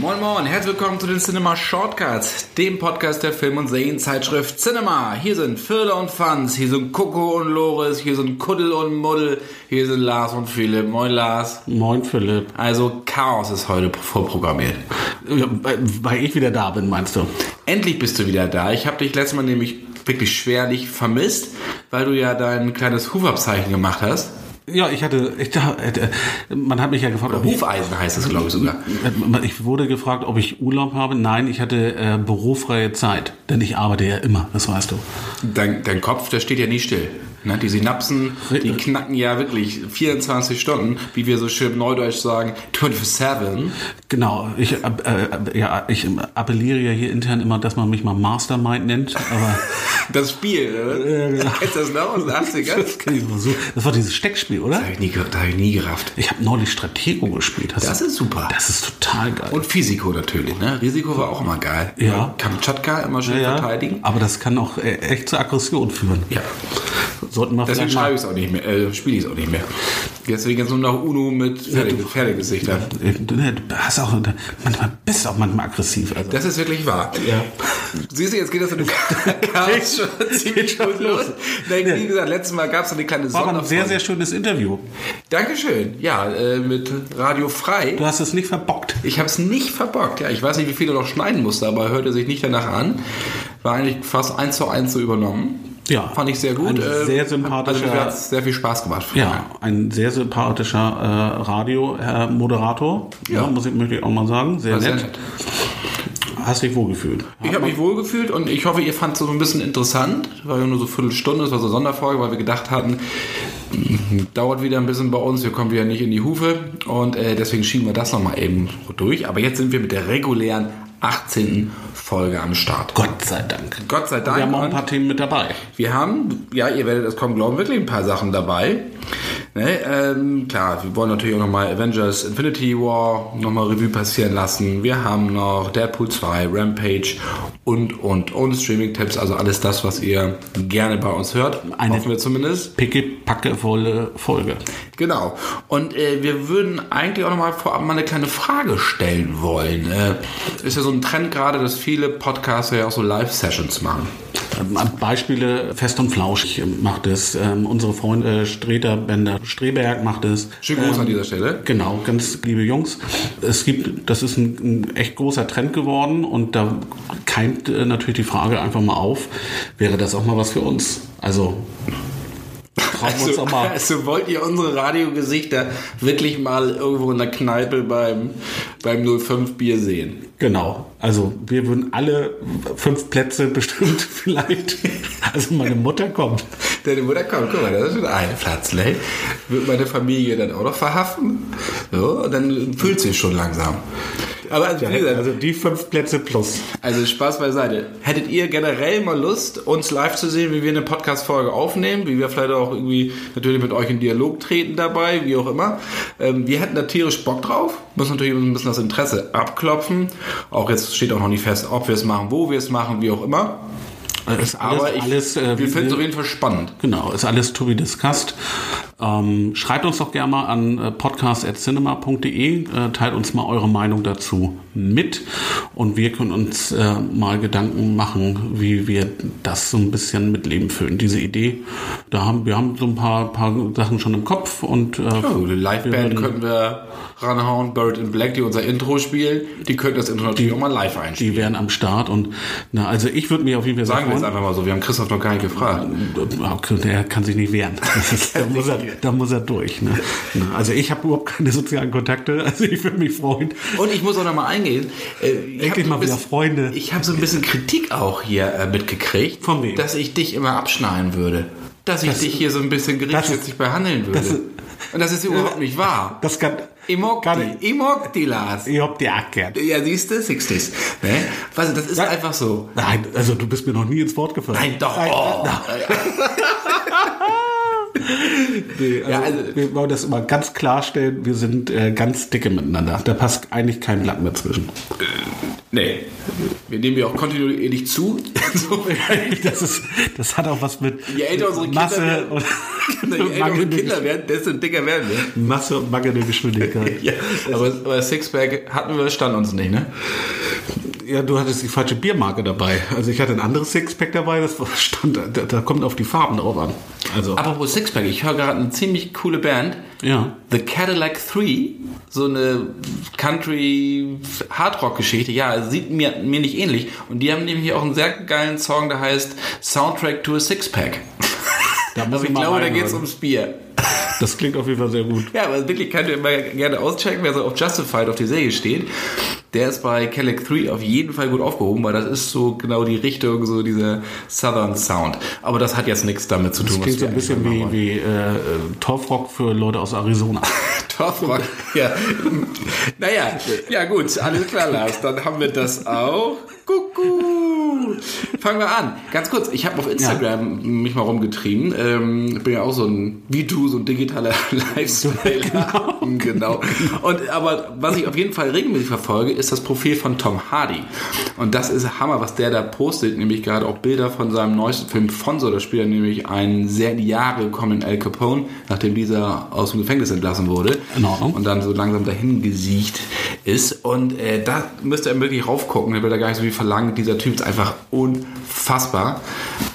Moin Moin, herzlich willkommen zu den Cinema Shortcuts, dem Podcast der Film- und Serienzeitschrift Cinema. Hier sind Firle und Fans, hier sind Coco und Loris, hier sind Kuddel und Muddel, hier sind Lars und Philipp. Moin Lars. Moin Philipp. Also Chaos ist heute vorprogrammiert. Weil ich wieder da bin, meinst du? Endlich bist du wieder da. Ich habe dich letztes Mal nämlich wirklich schwerlich vermisst, weil du ja dein kleines Hufabzeichen gemacht hast. Ja, ich hatte, ich, äh, man hat mich ja gefragt, ob Hufeisen heißt es, glaube ich sogar. Ich, ich wurde gefragt, ob ich Urlaub habe. Nein, ich hatte äh, bürofreie Zeit, denn ich arbeite ja immer, das weißt du. Dein, dein Kopf, der steht ja nie still. Ne? Die Synapsen, die knacken ja wirklich 24 Stunden, wie wir so schön neudeutsch sagen, 24-7. Genau, ich, äh, äh, ja, ich appelliere ja hier intern immer, dass man mich mal Mastermind nennt, aber... das Spiel, oder? Heißt das noch aus den 80ern? Das, das war dieses Steckspiel, oder? Das habe ich, nie, hab ich nie gerafft. Ich habe neulich Stratego gespielt. Das du? ist super. Das ist total geil. Und Risiko natürlich, ne? Risiko war auch immer geil. Ja. Kamtschatka immer schön ja, verteidigen. Aber das kann auch äh, echt zur Aggression führen. Ja. Sollten wir Deswegen schreibe ich es auch nicht mehr, äh, spiele ich es auch nicht mehr. Deswegen jetzt nur noch Uno mit Pferde, Pferdegesichtern. Du du hast auch, manchmal bist auch manchmal aggressiv. Also. Das ist wirklich wahr. Ja. Siehst du, jetzt geht das in dem Chaos schon ziemlich gut los. Nein, wie gesagt, letztes Mal gab es eine kleine War aber ein sehr, sehr schönes Interview. Dankeschön. Ja, äh, mit Radio Frei. Du hast es nicht verbockt. Ich habe es nicht verbockt. Ja, ich weiß nicht, wie viel er noch schneiden musste, aber hörte sich nicht danach an. War eigentlich fast eins zu eins so übernommen. Ja. Fand ich sehr gut. Ein Äh, sehr Also sympathischer- mir hat sehr viel Spaß gemacht. Ja, ein sehr sympathischer äh, Radio-Moderator. Ja. Ja. muss ich, möchte ich auch mal sagen. Sehr War sehr nett. nett. Hast dich wohlgefühlt. Ich habe mich wohlgefühlt und ich hoffe, ihr fandet es so ein bisschen interessant. War ja nur so eine Viertelstunde, das war so eine Sonderfolge, weil wir gedacht hatten, mm, dauert wieder ein bisschen bei uns, wir kommen wieder nicht in die Hufe und äh, deswegen schieben wir das nochmal eben durch. Aber jetzt sind wir mit der regulären 18. Folge am Start. Gott sei Dank. Gott sei Dank. Wir haben auch ein paar Themen mit dabei. wir haben, ja, ihr werdet es kaum glauben, wirklich ein paar Sachen dabei. Ne, ähm, klar, wir wollen natürlich auch nochmal Avengers Infinity War nochmal Revue passieren lassen. Wir haben noch Deadpool 2, Rampage und, und, und Streaming-Tipps. Also alles das, was ihr gerne bei uns hört. Eine- Hoffen wir zumindest. Picke-packe-volle Folge. Genau. Und äh, wir würden eigentlich auch nochmal vorab mal eine kleine Frage stellen wollen. Äh, ist ja so ein Trend gerade, dass viele Podcaster ja auch so Live-Sessions machen. Ähm, Beispiele Fest und Flauschig macht es. Ähm, unsere Freunde Streter Bender Streberg macht es. Schönen Gruß Ähm, an dieser Stelle. Genau, ganz liebe Jungs. Es gibt, das ist ein, ein echt großer Trend geworden und da keimt äh, natürlich die Frage einfach mal auf, wäre das auch mal was für uns? Also trauen wir uns Also, auch mal. also wollt ihr unsere Radiogesichter wirklich mal irgendwo in der Kneipe beim, beim 05 Bier sehen? Genau. Also wir würden alle fünf Plätze bestimmt vielleicht. Also meine Mutter kommt. Deine Mutter kommt, guck mal, das ist schon ein Platz, ne? Wird meine Familie dann auch noch verhaften? So, dann fühlt sie schon langsam. Aber also, gesagt, Also die fünf Plätze plus. Also Spaß beiseite. Hättet ihr generell mal Lust, uns live zu sehen, wie wir eine Podcast-Folge aufnehmen, wie wir vielleicht auch irgendwie natürlich mit euch in Dialog treten dabei, wie auch immer. Ähm, wir hätten da tierisch Bock drauf. Müssen natürlich ein bisschen das Interesse abklopfen. Auch jetzt steht auch noch nicht fest, ob wir es machen, wo wir es machen, wie auch immer. Ist Aber alles, ich, alles, äh, wir finden es auf jeden Fall spannend. Genau, ist alles to be discussed. Ähm, schreibt uns doch gerne mal an äh, podcast.cinema.de, äh, teilt uns mal eure Meinung dazu mit und wir können uns äh, mal Gedanken machen, wie wir das so ein bisschen mit Leben füllen. Diese Idee, da haben wir haben so ein paar, paar Sachen schon im Kopf und äh, die Liveband könnten wir ranhauen, Bird in Black, die unser Intro spielen. Die könnten das Intro natürlich auch mal live einspielen. die wären am Start und na, also ich würde mich auf jeden Fall Sagen wir jetzt einfach mal so, wir haben Christoph noch gar nicht gefragt. Der kann sich nicht wehren. Da, muss er, da muss er durch. Ne? Also ich habe überhaupt keine sozialen Kontakte. Also ich würde mich freuen. Und ich muss auch noch mal eingehen. Äh, ich Endlich mal ein wieder bisschen- Freunde. Ich habe so ein bisschen Kritik auch hier äh, mitgekriegt. Von wem? Dass ich dich immer abschneiden würde. Dass ich Das- dich hier so ein bisschen gerichtsmäßig behandeln würde. das Und das ist überhaupt nicht wahr. Das kann. Ich mag kann die. Ich mag die, Lars. Ich hab die erkannt. Ja, siehst du, 60s. Ne? Weißt du, das ist einfach so. Nein, also du bist mir noch nie ins Wort gefallen. Nein, doch. Nein, Oh. nee, also, Ja, also- wir wollen das immer ganz klarstellen, wir sind äh, ganz dicke miteinander. Da passt eigentlich kein Blatt mehr zwischen. Nee. Wir nehmen ja auch kontinuierlich zu. Das, ist, das hat auch was mit Je älter unsere Kinder Masse werden, und, Je älter unsere Kinder werden, desto dicker werden wir. Masse und mangelnde Geschwindigkeit. Ja, aber, aber Sixpack hatten wir, stand uns nicht, ne? Ja, du hattest die falsche Biermarke dabei. Also ich hatte ein anderes Sixpack dabei, das stand, da, da kommt auf die Farben drauf an. Also, Apropos Sixpack, ich höre gerade eine ziemlich coole Band. ja. The Cadillac 3, so eine Country Hardrock Geschichte. Ja, sieht mir, mir nicht ähnlich. Und die haben nämlich auch einen sehr geilen Song, der heißt Soundtrack to a Sixpack. Da muss Also ich mal glaube, da reinhören. geht's ums Bier. Das klingt auf jeden Fall sehr gut. Ja, aber wirklich könnt ihr immer gerne auschecken, wer so auf Justified auf die Serie steht. Der ist bei Cadillac 3 auf jeden Fall gut aufgehoben, weil das ist so genau die Richtung, so dieser Southern Sound. Aber das hat jetzt nichts damit zu tun, Das klingt so ein bisschen wie, wie äh, Torfrock für Leute aus Arizona. Torfrock. Ja. naja, ja gut, alles klar, Lars. Dann haben wir das auch. Kuckuck. Fangen wir an. Ganz kurz, ich habe auf Instagram mich mal rumgetrieben. Ähm, ich bin ja auch so ein, wie du, so ein digitaler Lifestyle. genau. Und aber was ich auf jeden Fall regelmäßig verfolge, ist das Profil von Tom Hardy. Und das ist Hammer, was der da postet, nämlich gerade auch Bilder von seinem neuesten Film Fonso. Da spielt er nämlich einen sehr in die Jahre gekommenen Al Capone, nachdem dieser aus dem Gefängnis entlassen wurde. In Ordnung. Und dann so langsam dahin gesiegt ist. Und äh, da müsst ihr wirklich raufgucken. Der will da gar nicht so viel verlangen. Dieser Typ ist einfach unfassbar.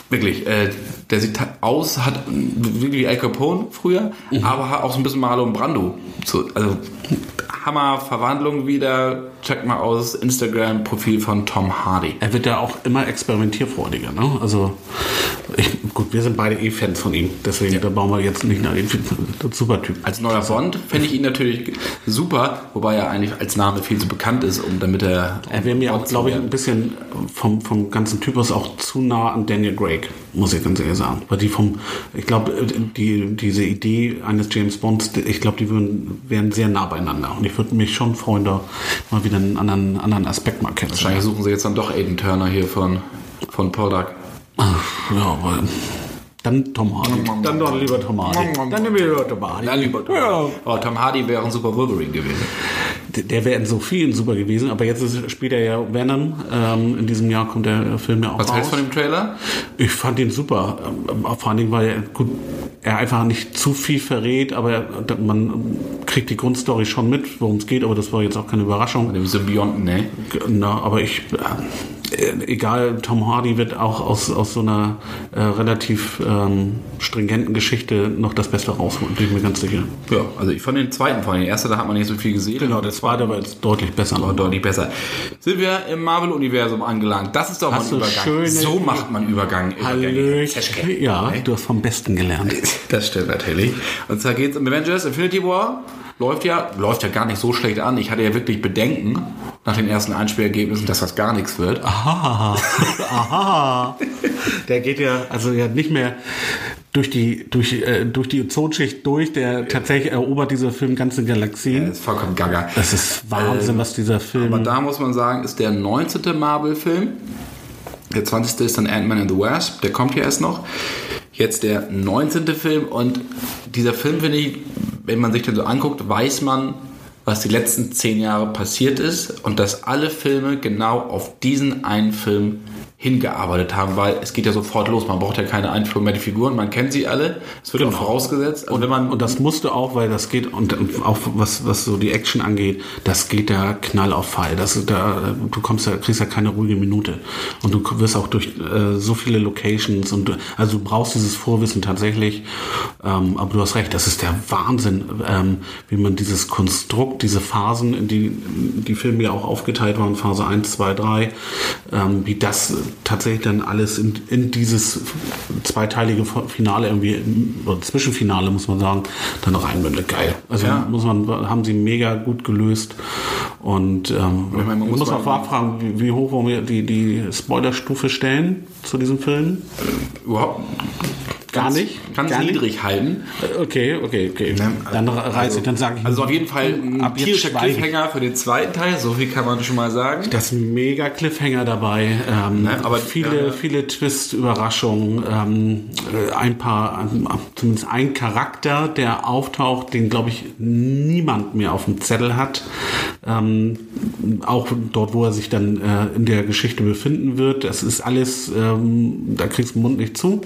Wirklich, äh, der sieht ta- aus, hat wie Al Capone früher, aber hat auch so ein bisschen Marlon Brando. So, also Hammer Verwandlung wieder. Checkt mal aus Instagram-Profil von Tom Hardy. Er wird ja auch immer experimentierfreudiger. Ne? Also, ich, gut, wir sind beide eh Fans von ihm. Deswegen, da bauen wir jetzt nicht nach ihm. Super Typ. Als neuer Bond finde ich ihn natürlich super, wobei er eigentlich als Name viel zu bekannt ist, um damit er. Er wäre mir auch, glaube ich, ein bisschen vom, vom ganzen Typus auch zu nah an Daniel Craig, muss ich ganz ehrlich sagen. Weil die vom, ich glaube, die, diese Idee eines James Bonds, ich glaube, die würden, wären sehr nah beieinander. Und ich würde mich schon freuen, da mal wieder einen anderen, anderen Aspekt mal Wahrscheinlich kennenzulernen. suchen sie jetzt dann doch Aiden Turner hier von, von Poldark. Ach, Ja, aber dann Tom Hardy. Dann doch lieber Tom Hardy. Dann lieber Tom Hardy. Nein, lieber Tom. Ja. Aber Tom Hardy wäre ein super Wolverine gewesen. Der- Der wäre in so vielen super gewesen, aber jetzt ist, spielt er ja Venom. Ähm, in diesem Jahr kommt der Film ja auch Was raus. hältst du von dem Trailer? Ich fand ihn super. Ähm, Vor allen Dingen, weil er, gut, er einfach nicht zu viel verrät, aber er, man kriegt die Grundstory schon mit, worum es geht, aber das war jetzt auch keine Überraschung. Dem Symbionten, ne? Na, aber ich, äh, egal, Tom Hardy wird auch aus, aus so einer äh, relativ ähm, stringenten Geschichte noch das Beste rausholen, bin ich mir ganz sicher. Ja, also ich fand den zweiten von den ersten, da hat man nicht so viel gesehen. Genau, der zweite war jetzt deutlich besser. Aber deutlich besser. Sind wir im Marvel-Universum angelangt? Das ist doch Hast mal ein Übergang. so macht man Übergang. Übergänge. Ja, Ne? du hast vom Besten gelernt. Das stimmt natürlich. Und zwar geht's um Avengers Infinity War. Läuft ja, läuft ja gar nicht so schlecht an. Ich hatte ja wirklich Bedenken nach den ersten Einspielergebnissen, dass das gar nichts wird. Aha, aha. Der geht ja also ja nicht mehr durch die durch äh, durch die Ozonschicht durch. Der tatsächlich erobert dieser Film ganze Galaxien. Das ist vollkommen gaga. Das ist Wahnsinn, was dieser Film. Aber da muss man sagen, ist der 19. Marvel-Film. Der 20. ist dann Ant-Man and the Wasp. Der kommt ja erst noch. Jetzt der 19. Film. Und dieser Film, finde ich, wenn man sich den so anguckt, weiß man, was die letzten zehn Jahre passiert ist. Und dass alle Filme genau auf diesen einen Film hingearbeitet haben, weil es geht ja sofort los. Man braucht ja keine Einführung mehr. Die Figuren, man kennt sie alle. Es wird auch vorausgesetzt. Also wenn man und das musste auch, weil das geht und und auch was was so die Action angeht, das geht ja Knall auf Fall. Das da du kommst ja kriegst ja keine ruhige Minute und du wirst auch durch äh, so viele Locations und also du brauchst dieses Vorwissen tatsächlich. Ähm, aber du hast recht, das ist der Wahnsinn, ähm, wie man dieses Konstrukt, diese Phasen, in die die Filme ja auch aufgeteilt waren, Phase 1, 2, 3, ähm, wie das tatsächlich dann alles in, in dieses zweiteilige Finale irgendwie, oder Zwischenfinale muss man sagen, dann noch einbündet. Geil. Also Ja. muss man, haben sie mega gut gelöst. Und ähm, meine, man muss auch vorab fragen, wie, wie hoch wollen wir die, die Spoilerstufe stellen zu diesem Film? überhaupt Gar nicht? ganz Gar nicht? niedrig halten. Okay, okay, okay. Dann reiße ich, dann sage ich. Also auf jeden Fall ein tierischer ich. Cliffhanger für den zweiten Teil, so viel kann man schon mal sagen. Das ist ein mega Cliffhanger dabei. Ähm, Ne, aber- viele, ja. viele Twist, Überraschungen, ähm, äh, ein paar, ähm, zumindest ein Charakter, der auftaucht, den glaube ich niemand mehr auf dem Zettel hat. Ähm, auch dort, wo er sich dann äh, in der Geschichte befinden wird. Das ist alles, ähm, da kriegst du den Mund nicht zu.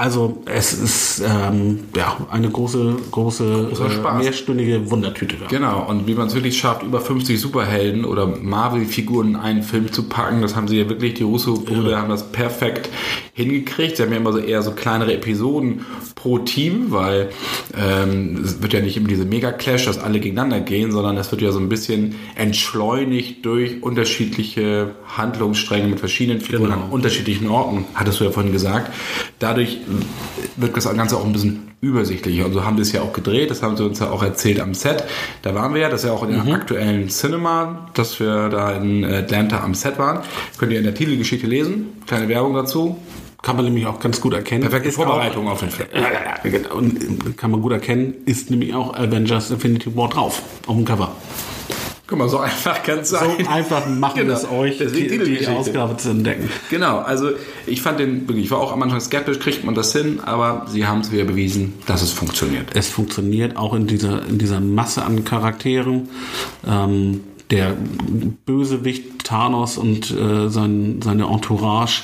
Also es ist ähm, ja eine große, große äh, mehrstündige Wundertüte. Da. Genau, und wie man es wirklich schafft, über 50 Superhelden oder Marvel-Figuren in einen Film zu packen, das haben sie ja wirklich, die Russo-Brüder haben das perfekt hingekriegt. Sie haben ja immer so eher so kleinere Episoden pro Team, weil ähm, es wird ja nicht immer diese Mega-Clash, dass alle gegeneinander gehen, sondern es wird ja so ein bisschen entschleunigt durch unterschiedliche Handlungsstränge mit verschiedenen Figuren Genau. an unterschiedlichen Orten, hattest du ja vorhin gesagt. Dadurch wird das Ganze auch ein bisschen übersichtlicher. Und so haben wir es ja auch gedreht, das haben sie uns ja auch erzählt am Set. Da waren wir ja, das ist ja auch in Mhm. der aktuellen Cinema, dass wir da in Atlanta am Set waren. Könnt ihr in der Titelgeschichte lesen. Kleine Werbung dazu. Kann man nämlich auch ganz gut erkennen. Perfekte Ist Vorbereitung auch, auf den Film. Ja, ja, ja, genau. Und äh, kann man gut erkennen, ist nämlich auch Avengers Infinity War drauf. Auf dem Cover. Guck mal, so einfach kann es So sein. einfach machen Genau. es euch, Deswegen die, die. Ausgabe zu entdecken. Genau, also ich fand den ich war auch am Anfang skeptisch, kriegt man das hin, aber sie haben es wieder bewiesen, dass es funktioniert. Es funktioniert auch in dieser, in dieser Masse an Charakteren. Ähm, der Bösewicht Thanos und äh, sein, seine Entourage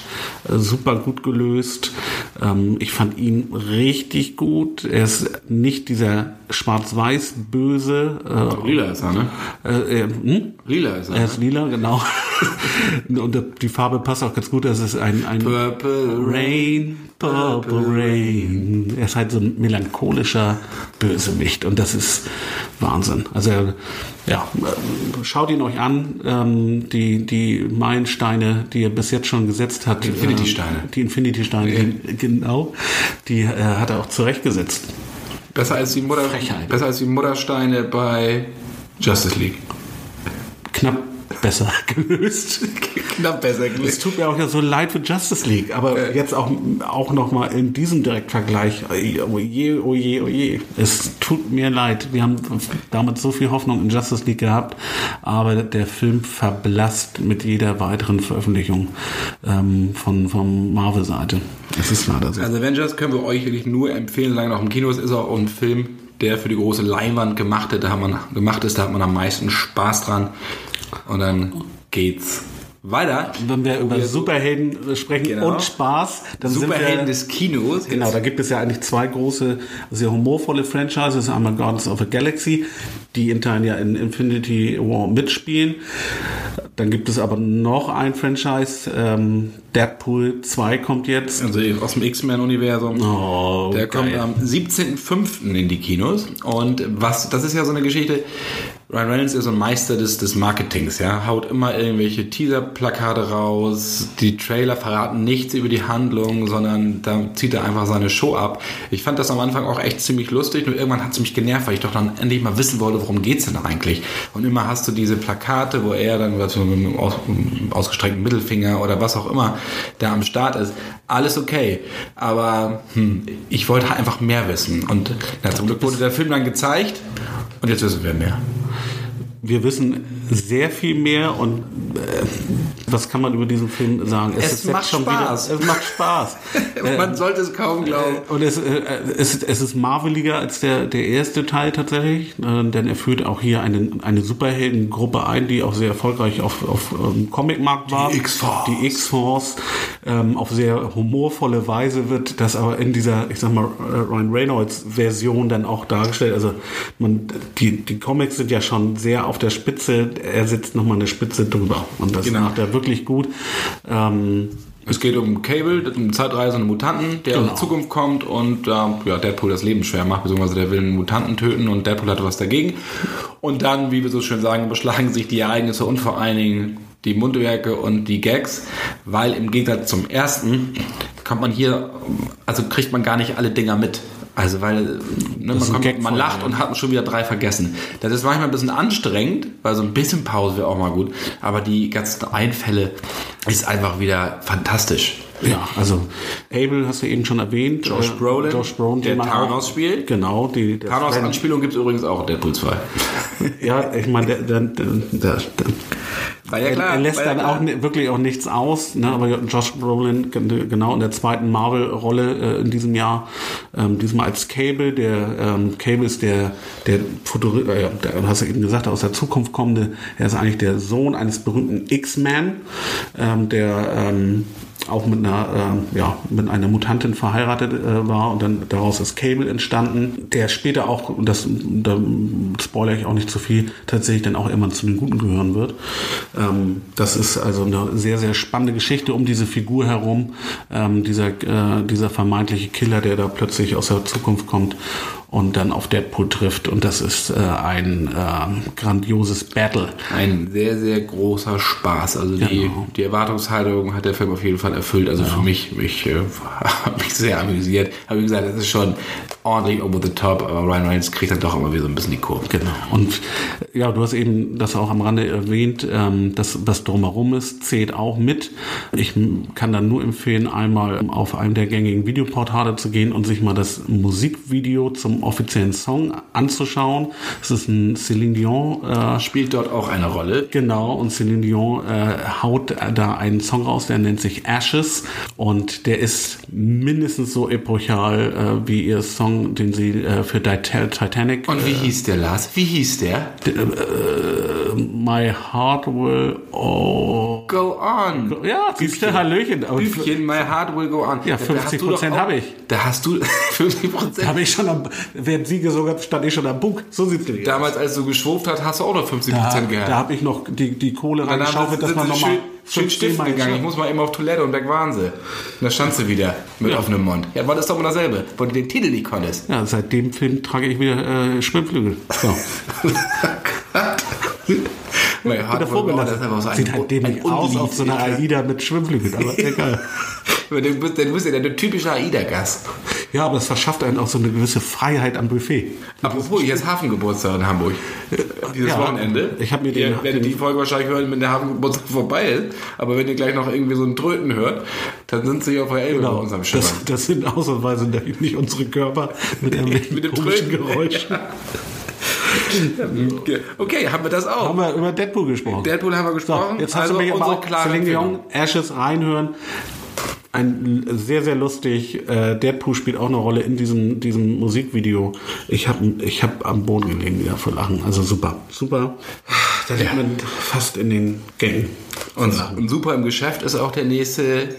äh, super gut gelöst. Ähm, ich fand ihn richtig gut. Er ist nicht dieser schwarz-weiß böse. Äh, Lila ist er, ne? äh, äh, hm? Lila ist er. Er Ne? ist lila, genau. Und die Farbe passt auch ganz gut. Das ist ein, ein Purple Rain, Purple Rain. Er ist halt so ein melancholischer Bösewicht und das ist Wahnsinn. Also ja, äh, schaut ihn euch an. Ähm, die, die Meilensteine, die er bis jetzt schon gesetzt hat. Die Infinity-Steine. die Infinity-Steine, die, genau. Die äh, hat er auch zurechtgesetzt. Besser als die Mutter, Frechheit. besser als die Muttersteine bei Justice League. Knapp besser gelöst. Knapp besser Es tut mir auch ja so leid für Justice League, aber jetzt auch, auch nochmal in diesem Direktvergleich, oh je, oh je, oh je. Es tut mir leid. Wir haben damit so viel Hoffnung in Justice League gehabt, aber der Film verblasst mit jeder weiteren Veröffentlichung ähm, von, von Marvel-Seite. Es ist leider so. Also Avengers können wir euch wirklich nur empfehlen, solange noch im Kino ist, ist auch ein Film, der für die große Leinwand gemacht, hat, da hat man, gemacht ist, da hat man am meisten Spaß dran. Und dann geht's weiter. Wenn wir über Superhelden sprechen Genau. und Spaß, dann Superhelden sind wir, des Kinos. Genau, da gibt es ja eigentlich zwei große, sehr humorvolle Franchises. Einmal Guardians of the Galaxy, die in Teilen ja in Infinity War mitspielen. Dann gibt es aber noch ein Franchise, ähm, Deadpool 2 kommt jetzt. Also aus dem X-Men-Universum. Oh, Der kommt geil. am 17.05. in die Kinos. Und was, das ist ja so eine Geschichte. Ryan Reynolds ist ein Meister des, des Marketings, ja. Haut immer irgendwelche Teaser-Plakate raus. Die Trailer verraten nichts über die Handlung, sondern da zieht er einfach seine Show ab. Ich fand das am Anfang auch echt ziemlich lustig. Nur irgendwann hat es mich genervt, weil ich doch dann endlich mal wissen wollte, worum geht's denn eigentlich. Und immer hast du diese Plakate, wo er dann was mit einem aus, ausgestreckten Mittelfinger oder was auch immer da am Start ist. Alles okay. Aber hm, ich wollte einfach mehr wissen. Und na, zum Glück wurde der Film dann gezeigt. Und jetzt wissen wir mehr. Wir wissen sehr viel mehr und äh, was kann man über diesen Film sagen? Es ist jetzt macht Spaß. Wieder, es macht Spaß. Man sollte es kaum glauben. Und es, äh, es, es ist marveliger als der, der erste Teil tatsächlich, äh, denn er führt auch hier eine, eine Superheldengruppe ein, die auch sehr erfolgreich auf, auf ähm, Comicmarkt war. X-Force. Die X-Force. Ähm, auf sehr humorvolle Weise wird das aber in dieser, ich sag mal, äh, Ryan Reynolds Version dann auch dargestellt. Also man, die, die Comics sind ja schon sehr auf der Spitze, er sitzt nochmal eine Spitze drüber. Und das Genau. macht er wirklich gut. Ähm, Es geht um Cable, um zeitreisende Mutanten, der aus Genau. der Zukunft kommt und äh, ja, Deadpool das Leben schwer macht, beziehungsweise der will einen Mutanten töten und Deadpool hatte was dagegen. Und dann, wie wir so schön sagen, beschlagen sich die Ereignisse und vor allen Dingen die Mundwerke und die Gags, weil im Gegensatz zum ersten kommt man hier, also kriegt man gar nicht alle Dinger mit. Also weil ne, man, kommt, man lacht und hat schon wieder drei vergessen. Das ist manchmal ein bisschen anstrengend, weil so ein bisschen Pause wäre auch mal gut. Aber die ganzen Einfälle ist einfach wieder fantastisch. Ja, also Abel hast du eben schon erwähnt. Josh Äh, Brolin, Josh Brolin, der Thanos spielt. Genau, die Thanos-Anspielung gibt es übrigens auch in Deadpool 2. Ja, ich meine, der, der, der, der, War ja er, klar. er lässt war ja dann klar. auch wirklich auch nichts aus, ne? aber Josh Brolin gen- genau in der zweiten Marvel-Rolle äh, in diesem Jahr, ähm, diesmal als Cable, der ähm, Cable ist der, der Futuri äh, ja, der, hast du eben gesagt, aus der Zukunft kommende, er ist eigentlich der Sohn eines berühmten X-Men, ähm, der ähm, auch mit einer, ähm, ja, mit einer Mutantin verheiratet äh, war und dann daraus ist Cable entstanden, der später auch, und das da spoilere ich auch nicht zu viel, tatsächlich dann auch immer zu den Guten gehören wird. Ähm, das ist also eine sehr, sehr spannende Geschichte um diese Figur herum, ähm, dieser, äh, dieser vermeintliche Killer, der da plötzlich aus der Zukunft kommt und dann auf Deadpool trifft und das ist äh, ein äh, grandioses Battle. Ein sehr, sehr großer Spaß. Also die, Genau. die Erwartungshaltung hat der Film auf jeden Fall erfüllt. Also für mich, mich, äh, hat mich sehr amüsiert. Aber wie gesagt, das ist schon ordentlich over the top, aber Ryan Reynolds kriegt dann doch immer wieder so ein bisschen die Kurve. Genau. Und ja, du hast eben das auch am Rande erwähnt, ähm, das, was drumherum ist, zählt auch mit. Ich kann dann nur empfehlen, einmal auf einem der gängigen Videoportale zu gehen und sich mal das Musikvideo zum offiziellen Song anzuschauen. Es ist ein Céline Dion äh, Spielt dort auch eine Rolle. Genau, und Celine Dion äh, haut da einen Song raus, der nennt sich Ashes und der ist mindestens so epochal äh, wie ihr Song, den sie äh, für Tita- Titanic Und wie hieß der, Lars? Wie hieß der? My Heart Will Oh. Go on. Ja, siehst du, Hallöchen. Aber Bübchen, my heart will go on. Ja, Da hast du 50% doch auch- habe ich. Da hast du 50 Prozent. habe ich schon am, während sie gesungen hat, stand ich schon am Bug. So sieht's nämlich aus. Damals, als du geschwuft hast, hast du auch noch 50 Da, Prozent gehabt. da habe ich noch die, die Kohle reingeschaufelt, dass man nochmal schön, schön stiften gegangen. Ich muss mal eben auf Toilette und weg waren sie. Und da stand sie wieder mit offenem Mund. Ja, war das doch immer dasselbe, weil du den Titel nicht konntest. ja, seit dem Film trage ich wieder äh, Schwimmflügel. So. Vorgelassen. Das ist einfach so ein, Sieht halt dämlich aus auf so einer AIDA mit Schwimmflügeln, aber egal. Du bist, du bist ja der typische AIDA-Gast. Ja, aber es verschafft einen auch so eine gewisse Freiheit am Buffet. Apropos, hier ist Hafengeburtstag in Hamburg. Dieses Ja, Wochenende. ich hab mir den- Ihr werdet die Folge wahrscheinlich hören, wenn der Hafengeburtstag vorbei ist. Aber wenn ihr gleich noch irgendwie so einen Tröten hört, dann sind sie auf der Elbe bei uns am Schiff. Genau. das, das sind ausnahmsweise nicht unsere Körper mit irgendwelchen Mit dem komischen Tröten. Geräuschen. Okay, haben wir das auch. Haben wir über Deadpool gesprochen. Deadpool haben wir gesprochen. So, jetzt hast also du mich aber unsere auch Empfehlung. Ashes reinhören. Ein sehr, sehr lustig. Äh, Deadpool spielt auch eine Rolle in diesem, diesem Musikvideo. Ich habe ich hab am Boden gelegen wieder vor Lachen. Also super, super. Da liegt man fast in den Gängen. Und, und super im Geschäft ist auch der nächste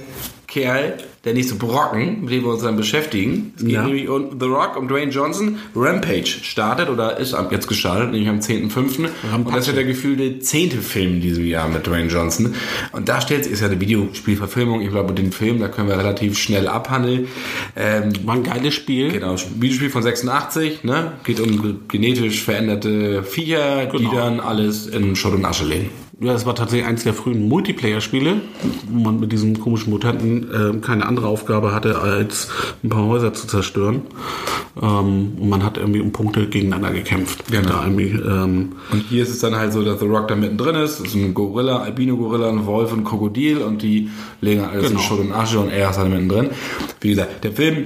Kerl, der nächste Brocken, mit dem wir uns dann beschäftigen. Es geht Ja. nämlich um The Rock, um Dwayne Johnson. Rampage startet oder ist jetzt gestartet, nämlich am 10.05. Und das ist ja der gefühlte zehnte Film in diesem Jahr mit Dwayne Johnson. Und da stellt sich, ist ja eine Videospielverfilmung. Ich glaube, den Film, da können wir relativ schnell abhandeln. Ähm, War ein geiles Spiel. Genau, Videospiel von 86, ne? Geht um genetisch veränderte Viecher, die Genau. dann alles in Schutt und Asche legen. Ja, es war tatsächlich eines der frühen Multiplayer-Spiele, wo man mit diesem komischen Mutanten äh, keine andere Aufgabe hatte, als ein paar Häuser zu zerstören. Ähm, und man hat irgendwie um Punkte gegeneinander gekämpft. Genau. Ähm, Und hier ist es dann halt so, dass The Rock da mittendrin ist. Das ist ein Gorilla, Albino-Gorilla, ein Wolf und ein Krokodil und die legen alles in Genau. Schutt und Asche und er ist halt mittendrin. Wie gesagt, der Film,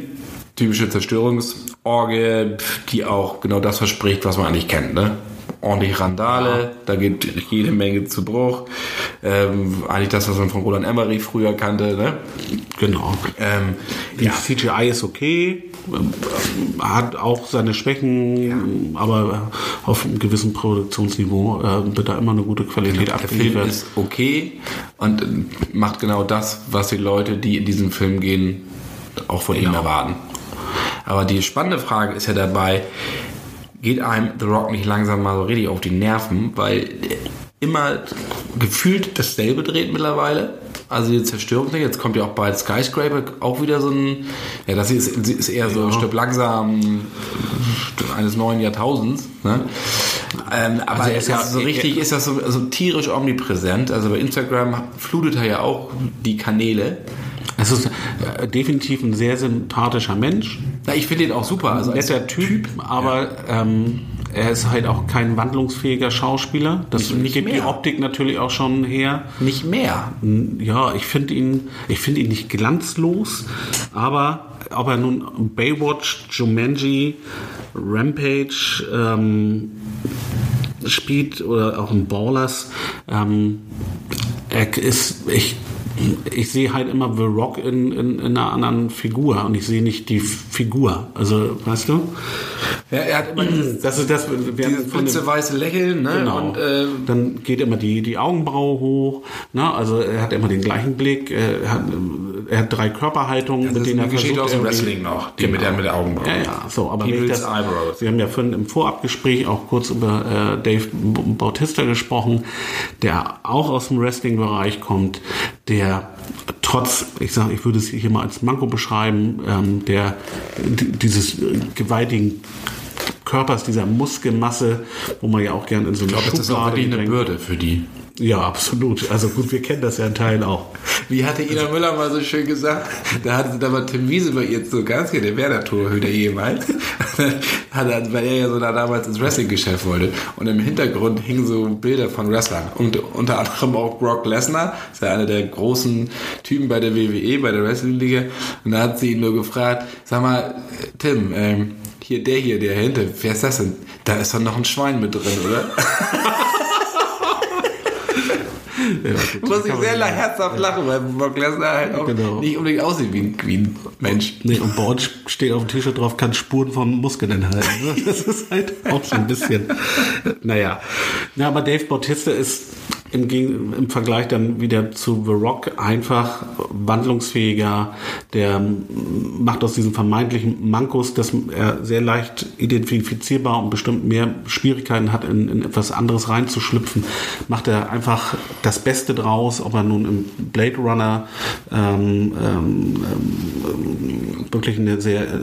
typische Zerstörungsorgie, die auch genau das verspricht, was man eigentlich kennt, ne? Ordentlich Randale, da geht jede Menge zu Bruch. Ähm, eigentlich das, was man von Roland Emmerich früher kannte, ne? genau. Ähm, Die CGI ist okay, ähm, hat auch seine Schwächen, aber auf einem gewissen Produktionsniveau äh, wird da immer eine gute Qualität Der Film abgeliefert. ist okay und äh, macht genau das, was die Leute, die in diesen Film gehen, auch von ihm erwarten. Aber die spannende Frage ist ja dabei, geht einem The Rock nicht langsam mal so richtig auf die Nerven, weil immer gefühlt dasselbe dreht mittlerweile. Also die Zerstörung, jetzt kommt ja auch bald Skyscraper, auch wieder so ein, ja das ist, ist eher so ein Stück langsam eines neuen Jahrtausends. Ne? Ähm, aber er ist ja so richtig, ist das so, so tierisch omnipräsent. Also bei Instagram flutet er ja auch die Kanäle. Es ist äh, definitiv ein sehr sympathischer Mensch. Na, ich finde ihn auch super. Also als netter Typ, aber ähm, er ist halt auch kein wandlungsfähiger Schauspieler. Das Nicht- nicht gibt die mehr. Optik natürlich auch schon her. Nicht mehr. Ja, ich finde ihn, ich finde ihn nicht glanzlos, aber ob er nun Baywatch, Jumanji, Rampage ähm, spielt oder auch in Ballers, ähm, er ist, ich, ich sehe halt immer The Rock in, in, in einer anderen Figur und ich sehe nicht die Figur. Also, weißt du? Ja, er hat immer dieses, Das ist das, dieses von dem- blitzeweiße Lächeln, ne? Genau. Und äh, dann geht immer die, die Augenbraue hoch. Ne? Also er hat immer den gleichen Blick. Er hat, er hat drei Körperhaltungen, das mit denen er Geschichte versucht, aus dem Wrestling noch, die mit der mit der Augenbraue. Ja, ja, so, aber wenn ich People's das, Eyebrows. wir haben ja vorhin im Vorabgespräch auch kurz über äh, Dave Bautista gesprochen, der auch aus dem Wrestling-Bereich kommt, der trotz, ich sage, ich würde es hier mal als Manko beschreiben, ähm, der dieses gewaltigen Körpers, dieser Muskelmasse, wo man ja auch gern in so eine ich glaube, das ist auch wirklich eine. Bürde für die. Ja, absolut. Also gut, wir kennen das ja in Teilen auch. Wie hatte Ina Müller mal so schön gesagt? Da hatte da mal Tim Wiese bei ihr zu ganz hier, der Werder-Torhüter jemals. weil er ja so da damals ins Wrestling-Geschäft wollte. Und im Hintergrund hingen so Bilder von Wrestlern. Und unter anderem auch Brock Lesnar. Ist ja einer der großen Typen bei der WWE, bei der Wrestling-Liga. Und da hat sie ihn nur gefragt, sag mal, Tim, ähm, hier, der hier, der hinter, wer ist das denn? Da ist doch noch ein Schwein mit drin, oder? Muss ich sehr herzhaft lachen, weil Brock Lesnar halt auch Genau. nicht unbedingt aussieht wie ein, wie ein Mensch. Nee, und uns steht auf dem T-Shirt drauf, kann Spuren von Muskeln enthalten. Das ist halt auch so ein bisschen, naja. Ja, aber Dave Bautista ist im, im Vergleich dann wieder zu The Rock einfach wandlungsfähiger. Der macht aus diesen vermeintlichen Mankos, dass er sehr leicht identifizierbar und bestimmt mehr Schwierigkeiten hat, in, in etwas anderes reinzuschlüpfen, macht er einfach das Beste draus, ob er nun im Blade Runner ähm, ähm, ähm, wirklich eine sehr äh,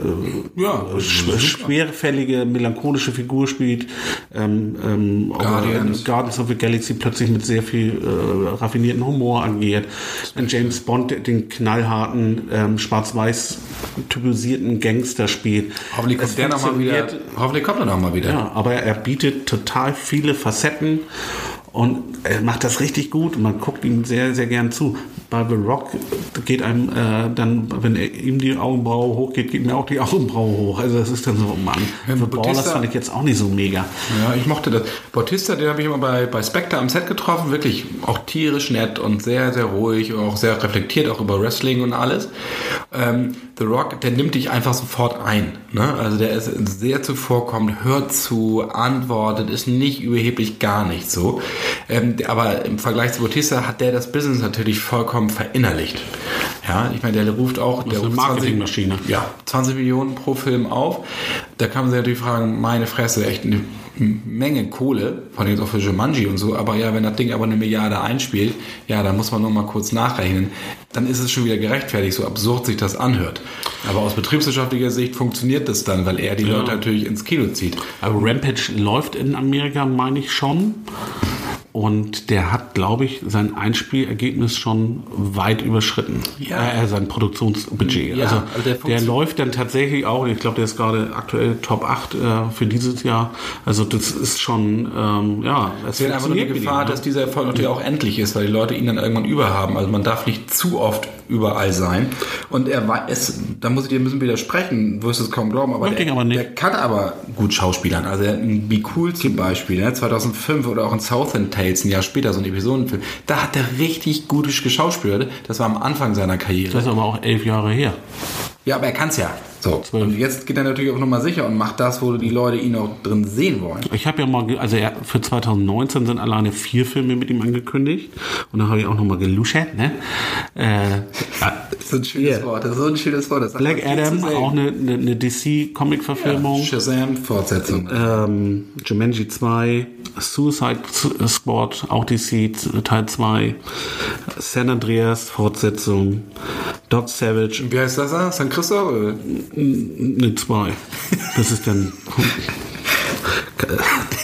Ja, sch schwerfällige, melancholische Figur spielt. Ähm, ähm, ob er Guardians. in Guardians of the Galaxy plötzlich mit sehr viel äh, raffinierten Humor agiert. In James Bond den knallharten, ähm, schwarz-weiß typisierten Gangster spielt. Hoffentlich kommt Es der nochmal wieder. Hoffentlich kommt er nochmal wieder. ja, aber er bietet total viele Facetten und er macht das richtig gut und man guckt ihm sehr, sehr gern zu. Bei The Rock geht einem äh, dann, wenn er, ihm die Augenbraue hochgeht, geht mir auch die Augenbraue hoch. Also das ist dann so, oh Mann. Ja, Für Bautista- Ballers fand ich jetzt auch nicht so mega. Ja, ich mochte das. Bautista, den habe ich immer bei, bei Spectre am Set getroffen, wirklich auch tierisch nett und sehr, sehr ruhig und auch sehr reflektiert, auch über Wrestling und alles. Ähm, The Rock, der nimmt dich einfach sofort ein. Ne? Also der ist sehr zuvorkommend, hört zu, antwortet, ist nicht überheblich, gar nicht so. Ähm, aber im Vergleich zu Bautista hat der das Business natürlich vollkommen verinnerlicht. Ja, ich meine, der ruft auch, der ruft 20 Marketingmaschine. ja, 20 Millionen pro Film auf. Da kann man sich natürlich fragen, meine Fresse, echt eine Menge Kohle, vor allem jetzt auch für Jumanji und so, aber ja, wenn das Ding aber eine Milliarde einspielt, ja, dann muss man nur mal kurz nachrechnen. Dann ist es schon wieder gerechtfertigt, so absurd sich das anhört. Aber aus betriebswirtschaftlicher Sicht funktioniert das dann, weil er die Leute natürlich ins Kino zieht. Aber Rampage läuft in Amerika, meine ich schon. Und der hat, glaube ich, sein Einspielergebnis schon weit überschritten. Ja. Äh, sein Produktionsbudget. Ja, also, also der der, läuft dann tatsächlich auch, ich glaube, der ist gerade aktuell Top 8 äh, für dieses Jahr. Also das ist schon, ähm, ja, es wird einfach nur die Gefahr, ne? dass dieser Erfolg natürlich auch endlich ist, weil die Leute ihn dann irgendwann überhaben. Also man darf nicht zu oft überall sein. Und er weiß, da muss ich dir ein bisschen widersprechen, wirst du es kaum glauben, aber, der, aber der kann aber gut schauspielern. Also er Be Cool zum Beispiel, ne, 2005 oder auch in Southend Tales, ein Jahr später, so ein Episodenfilm, da hat er richtig gut geschauspielert. Das war am Anfang seiner Karriere. Das ist aber auch elf Jahre her. Ja, aber er kann es ja. So. Und jetzt geht er natürlich auch nochmal sicher und macht das, wo die Leute ihn auch drin sehen wollen. Ich habe ja mal, also er, für 2019 sind alleine vier Filme mit ihm angekündigt. Und dann habe ich auch nochmal geluschert, ne? Äh, Das ist so ein schönes Yeah. Wort. Das ist so ein schönes Wort. Black Adam, auch eine, eine, eine DC-Comic-Verfilmung. Shazam-Fortsetzung. Ähm, Jumanji 2, Suicide Squad, auch DC Teil 2, San Andreas Fortsetzung, Dog Savage, Wie heißt das da? San Christoph? Oder? ne 2. Das ist dann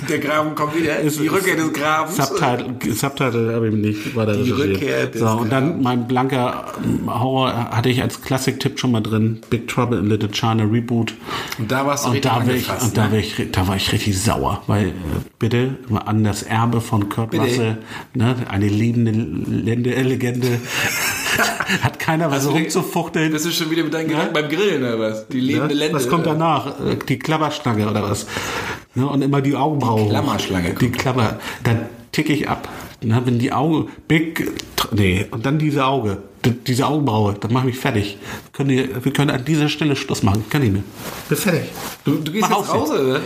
Der Graben kommt wieder. Ist- die Rückkehr des Grabens. Subtitle, Subtitle habe ich nicht weiter Die. Rückkehr des So, und dann mein blanker ähm, Horror hatte ich als Klassik-Tipp schon mal drin. Big Trouble in Little China Reboot. Und da warst du Und da, war ich, angefasst, und da, ne? war ich, da war ich richtig sauer, weil äh, bitte an das Erbe von Kurt Bitte. Russell, ne, eine liebende Lende, äh, Legende, hat keiner was rumzufuchteln. Bist du schon wieder mit deinen Gedanken beim Grillen oder was? Die lebende Ne? Lende. Was kommt danach? Äh, Die Klapperschlange oder was? Ne? Und immer die Augenbraue. hoch. Klammerschlange Die Klammer. Dann ticke ich ab. Ne? Wenn die Augen, big, nee, und dann diese Auge, diese Augenbraue, das macht mich fertig. Können die, wir können an dieser Stelle Schluss machen. Kann ich nicht. Bin fertig. Du, du gehst Mach jetzt aus raus, oder?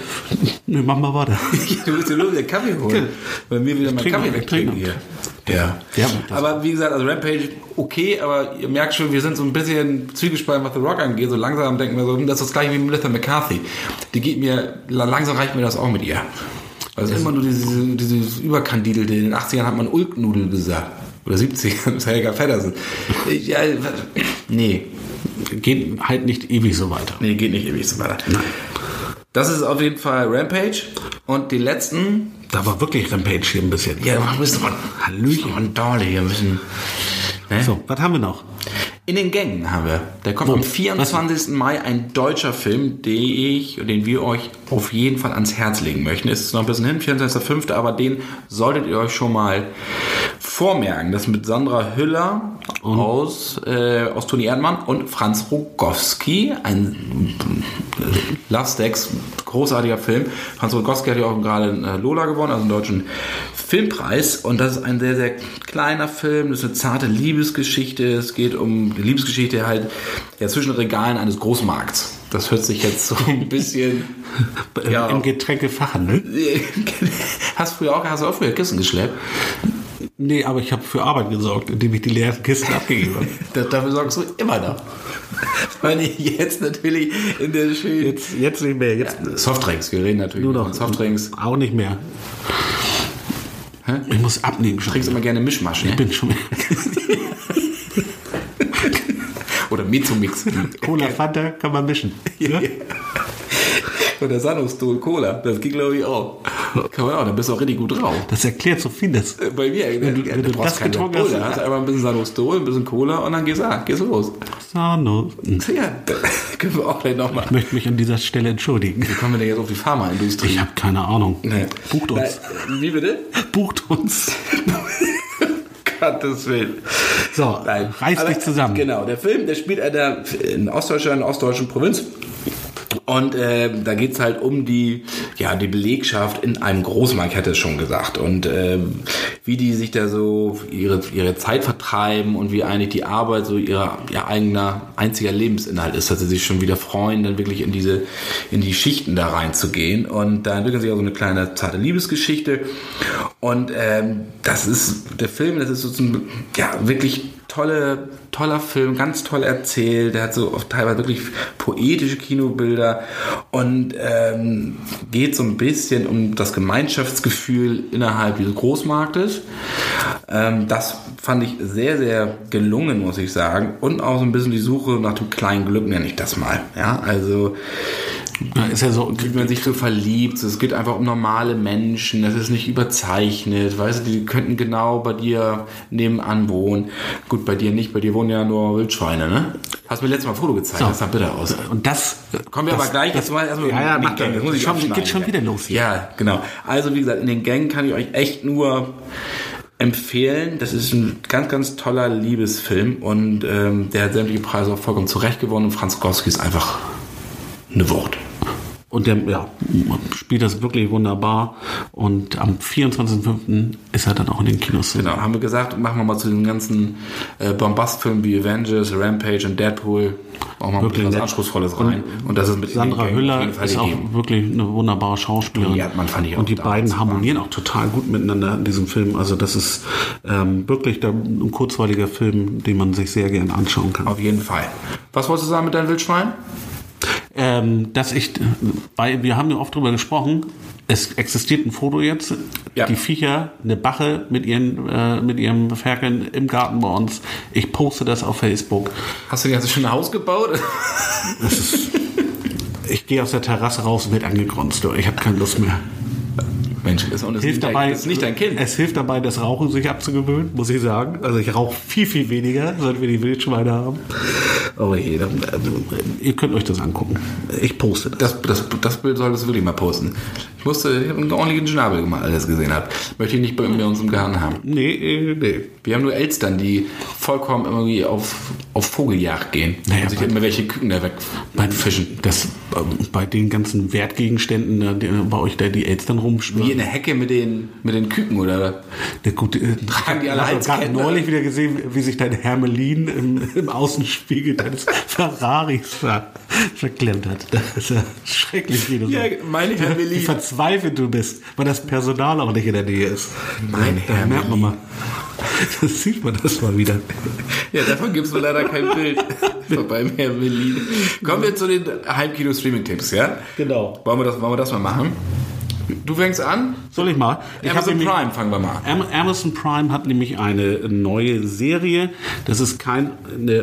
Nee, mach mal weiter. du willst dir nur wieder Kaffee holen. Bei mir wieder mal trinke- Kaffee ich wegtrinken trinke. hier. Ja. Ja, aber wie gesagt, also Rampage okay, aber ihr merkt schon, wir sind so ein bisschen zwiegespalten, was The Rock angeht. So langsam denken wir so, hm, das ist das gleiche wie Melissa McCarthy. Die geht mir, langsam reicht mir das auch mit ihr. Also immer nur dieses, dieses Überkandidelte. In den 80ern hat man Ulknudel gesagt. Oder 70ern, das ist Helga Feddersen. Ja, nee. Geht halt nicht ewig so weiter. Nee, geht nicht ewig so weiter. Das ist auf jeden Fall Rampage. Und die letzten, Da war wirklich Rampage hier ein bisschen. ja, wir müssen mal, Hallöchen, und Dorle hier müssen. Ne? So, was haben wir noch? In den Gängen haben wir. Der kommt Wo? am 24. Mai, ein deutscher Film, den ich, den wir euch auf jeden Fall ans Herz legen möchten. Es ist noch ein bisschen hin, 24.05., aber den solltet ihr euch schon mal vormerken. Das mit Sandra Hüller aus, äh, aus Toni Erdmann und Franz Rogowski, ein äh, Stacks, großartiger Film. Franz Rogowski hat ja auch gerade einen äh, Lola gewonnen, also einen deutschen Filmpreis. Und das ist ein sehr, sehr kleiner Film. Das ist eine zarte Liebesgeschichte. Es geht um die Liebesgeschichte halt ja, zwischen Regalen eines Großmarkts. Das hört sich jetzt so ein bisschen. ja, Im Getränkefachhandel? hast, früher auch, hast du auch früher Kissen geschleppt? Nee, aber ich habe für Arbeit gesorgt, indem ich die leeren Kisten abgegeben habe. Da, dafür sorgst du immer noch. Weil ich jetzt natürlich in der schönen. Jetzt, jetzt nicht mehr. Jetzt Softdrinks, wir reden natürlich nur noch. Softdrinks. Auch nicht mehr. Ich muss abnehmen schon. Trinkst immer gerne Mischmasch, ne? Ich bin schon Oder Mezzo-Mix. Cola Fanta kann man mischen. Ja? Oder Sanostol Cola. Das geht, glaube ich, auch. Kann man auch, dann bist du auch richtig gut drauf. Das erklärt so vieles. Bei mir, Wenn du- wenn du das getrunken hast, da hast einfach ein bisschen Sanostol, ein bisschen Cola und dann geht's an, geht's los. Sano. Ja, da können wir auch gleich nochmal. Ich möchte mich an dieser Stelle entschuldigen. Wie kommen wir denn jetzt auf die Pharmaindustrie? Ich habe keine Ahnung. Nee. Bucht uns. Nein, Wie bitte? Bucht uns. Gottes Willen. So, Nein. reiß Aber, dich zusammen. Genau, der Film, der spielt in, der, in Ostdeutschland, in der ostdeutschen Provinz. Und äh, da geht's halt um die, ja, die Belegschaft in einem Großmarkt, hatte es schon gesagt. Und ähm, wie die sich da so ihre, ihre Zeit vertreiben und wie eigentlich die Arbeit so ihrer, ihr eigener, einziger Lebensinhalt ist, dass sie sich schon wieder freuen, dann wirklich in diese, in die Schichten da reinzugehen. Und da entwickelt sich auch so eine kleine zarte Liebesgeschichte. Und ähm, das ist der Film, das ist so ein, ja, wirklich tolle, toller Film, ganz toll erzählt. Der hat so oft teilweise wirklich poetische Kinobilder und ähm, geht so ein bisschen um das Gemeinschaftsgefühl innerhalb dieses Großmarktes. Ähm, das fand ich sehr, sehr gelungen, muss ich sagen. Und auch so ein bisschen die Suche nach dem kleinen Glück, nenne ich das mal. Ja, also Da ist ja so. wie man sich so verliebt. Es geht einfach um normale Menschen. Es ist nicht überzeichnet. Weißt du, die könnten genau bei dir nebenan wohnen. Gut, bei dir nicht. Bei dir wohnen ja nur Wildschweine, ne? Hast mir letztes Mal ein Foto gezeigt. So. Das sah bitter aus. Und das. Kommen wir das, aber gleich Das, jetzt mal erstmal ja, ja, in Gänge. das. muss ich Schon, geht schon wieder los hier. Ja, genau. Also wie gesagt, in den Gängen kann ich euch echt nur empfehlen. Das ist ein ganz, ganz toller Liebesfilm und ähm, der hat sämtliche Preise auch vollkommen zurecht gewonnen. Und Franz Gorski ist einfach eine Wucht. Und der ja, spielt das wirklich wunderbar. Und am 24.05. ist er dann auch in den Kinos. Genau, haben wir gesagt, machen wir mal zu den ganzen äh, Bombastfilmen wie Avengers, Rampage und Deadpool auch mal ein Wirklich was nett. Anspruchsfüllles rein. Und, das ist mit Sandra Hüller ist auch gegeben. wirklich eine wunderbare Schauspielerin. Ja, man fand ich auch und die beiden harmonieren auch total gut miteinander in diesem Film. Also das ist ähm, wirklich der, ein kurzweiliger Film, den man sich sehr gerne anschauen kann. Auf jeden Fall. Was wolltest du sagen mit deinem Wildschwein? Ähm, dass ich, weil wir haben ja oft drüber gesprochen, es existiert ein Foto jetzt, Ja. die Viecher, eine Bache mit ihren, äh, mit ihrem Ferkeln im Garten bei uns. Ich poste das auf Facebook. Hast du dir jetzt schon ein Haus gebaut? ich gehe aus der Terrasse raus und werde angegrunzt. Ich habe keine Lust mehr. Mensch, ist, und das hilft dabei, dein, ist nicht dein Kind. Es hilft dabei, das Rauchen sich abzugewöhnen, muss ich sagen. Also ich rauche viel, viel weniger, seit wir die Wildschweine haben. Aber je, dann, also, ihr könnt euch das angucken. Ich poste das. Das, das, das Bild solltest du wirklich mal posten. Ich musste, ich habe einen ordentlichen Schnabel gemacht, als ich das gesehen habe. Möchte ich nicht bei, bei uns im Garten haben. Nee, äh, nee. Wir haben nur Elstern, die vollkommen irgendwie auf, auf Vogeljagd gehen Naja, und sich bei- immer welche Küken da Bei, wegfischen. das, ähm, bei den ganzen Wertgegenständen, die, bei euch da die Elstern Wie rumschwirren. in der Hecke mit den, mit den Küken, oder? Ja, gut, äh, Tragen die alle ich habe neulich wieder gesehen, wie sich dein Hermelin im, im Außenspiegel deines Ferraris ver, verklemmt hat. Das ist ja schrecklich, wie du Ja, meine wie Hermelin. verzweifelt du bist, weil das Personal auch nicht in der Nähe ist. Meine da merkt man mal. Das sieht man das mal wieder. Ja, davon gibt es leider kein Bild beim Herr Berlin. Kommen wir zu den Heimkino-Streaming-Tipps, ja? Genau. Wollen wir, das, wollen wir das mal machen? Du fängst an? Soll ich mal? Ich Amazon nämlich- Prime fangen wir mal an. Am- Amazon Prime hat nämlich eine neue Serie. Das ist keine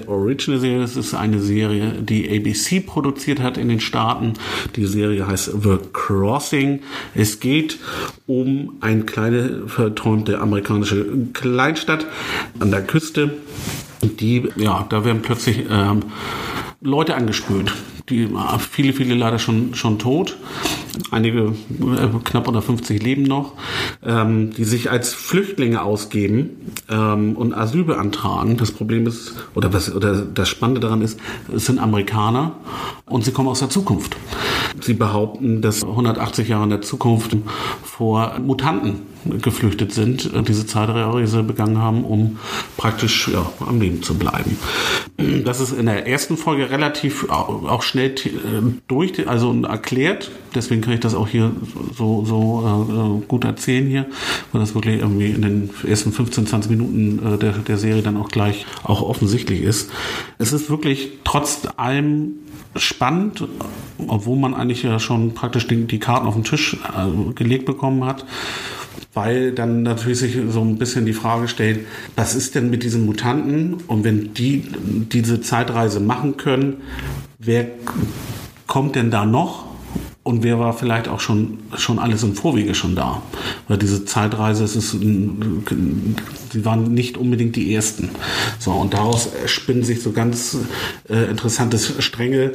Original-Serie, das ist eine Serie, die ABC produziert hat in den Staaten. Die Serie heißt The Crossing. Es geht um eine kleine, verträumte amerikanische Kleinstadt an der Küste. Die, ja, da werden plötzlich ähm, Leute angespült. Die, äh, viele, viele leider schon, schon tot. Einige, äh, knapp unter 50 leben noch, ähm, die sich als Flüchtlinge ausgeben ähm, und Asyl beantragen. Das Problem ist, oder, was, oder das Spannende daran ist, es sind Amerikaner und sie kommen aus der Zukunft. Sie behaupten, dass 180 Jahre in der Zukunft vor Mutanten geflüchtet sind, äh, diese Zeitreise begangen haben, um praktisch ja, am Leben zu bleiben. Das ist in der ersten Folge relativ au- auch schnell äh, durch, also erklärt. Deswegen kann ich das auch hier so, so äh, gut erzählen hier, weil das wirklich irgendwie in den ersten 15, 20 Minuten äh, der, der Serie dann auch gleich auch offensichtlich ist. Es ist wirklich trotz allem spannend, obwohl man eigentlich ja schon praktisch die, die Karten auf den Tisch äh, gelegt bekommen hat, weil dann natürlich sich so ein bisschen die Frage stellt, was ist denn mit diesen Mutanten und wenn die diese Zeitreise machen können, wer kommt denn da noch? Und wer war vielleicht auch schon, schon alles im Vorwege schon da? Weil diese Zeitreise, es ist, sie waren nicht unbedingt die ersten. So, und daraus spinnen sich so ganz äh, interessante Stränge.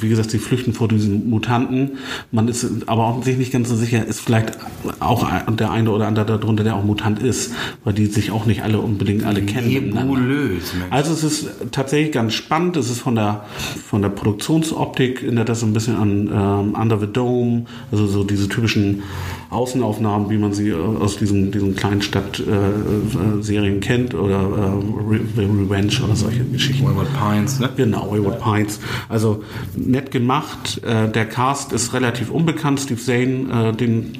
Wie gesagt, sie flüchten vor diesen Mutanten. Man ist aber auch sich nicht ganz so sicher, ist vielleicht auch der eine oder andere darunter, der auch Mutant ist, weil die sich auch nicht alle unbedingt alle kennen. Nebulös. Also es ist tatsächlich ganz spannend. Es ist von der von der Produktionsoptik erinnert das so ein bisschen an ähm, Under the Dome, also so diese typischen Außenaufnahmen, wie man sie äh, aus diesen diesen kleinen Stadtserien äh, Serien kennt oder äh, Re Revenge oder solche Geschichten. Wayward Pines, ne? Genau, Wayward Pines. Also nett gemacht. Äh, der Cast ist relativ unbekannt. Steve Zane, äh, den,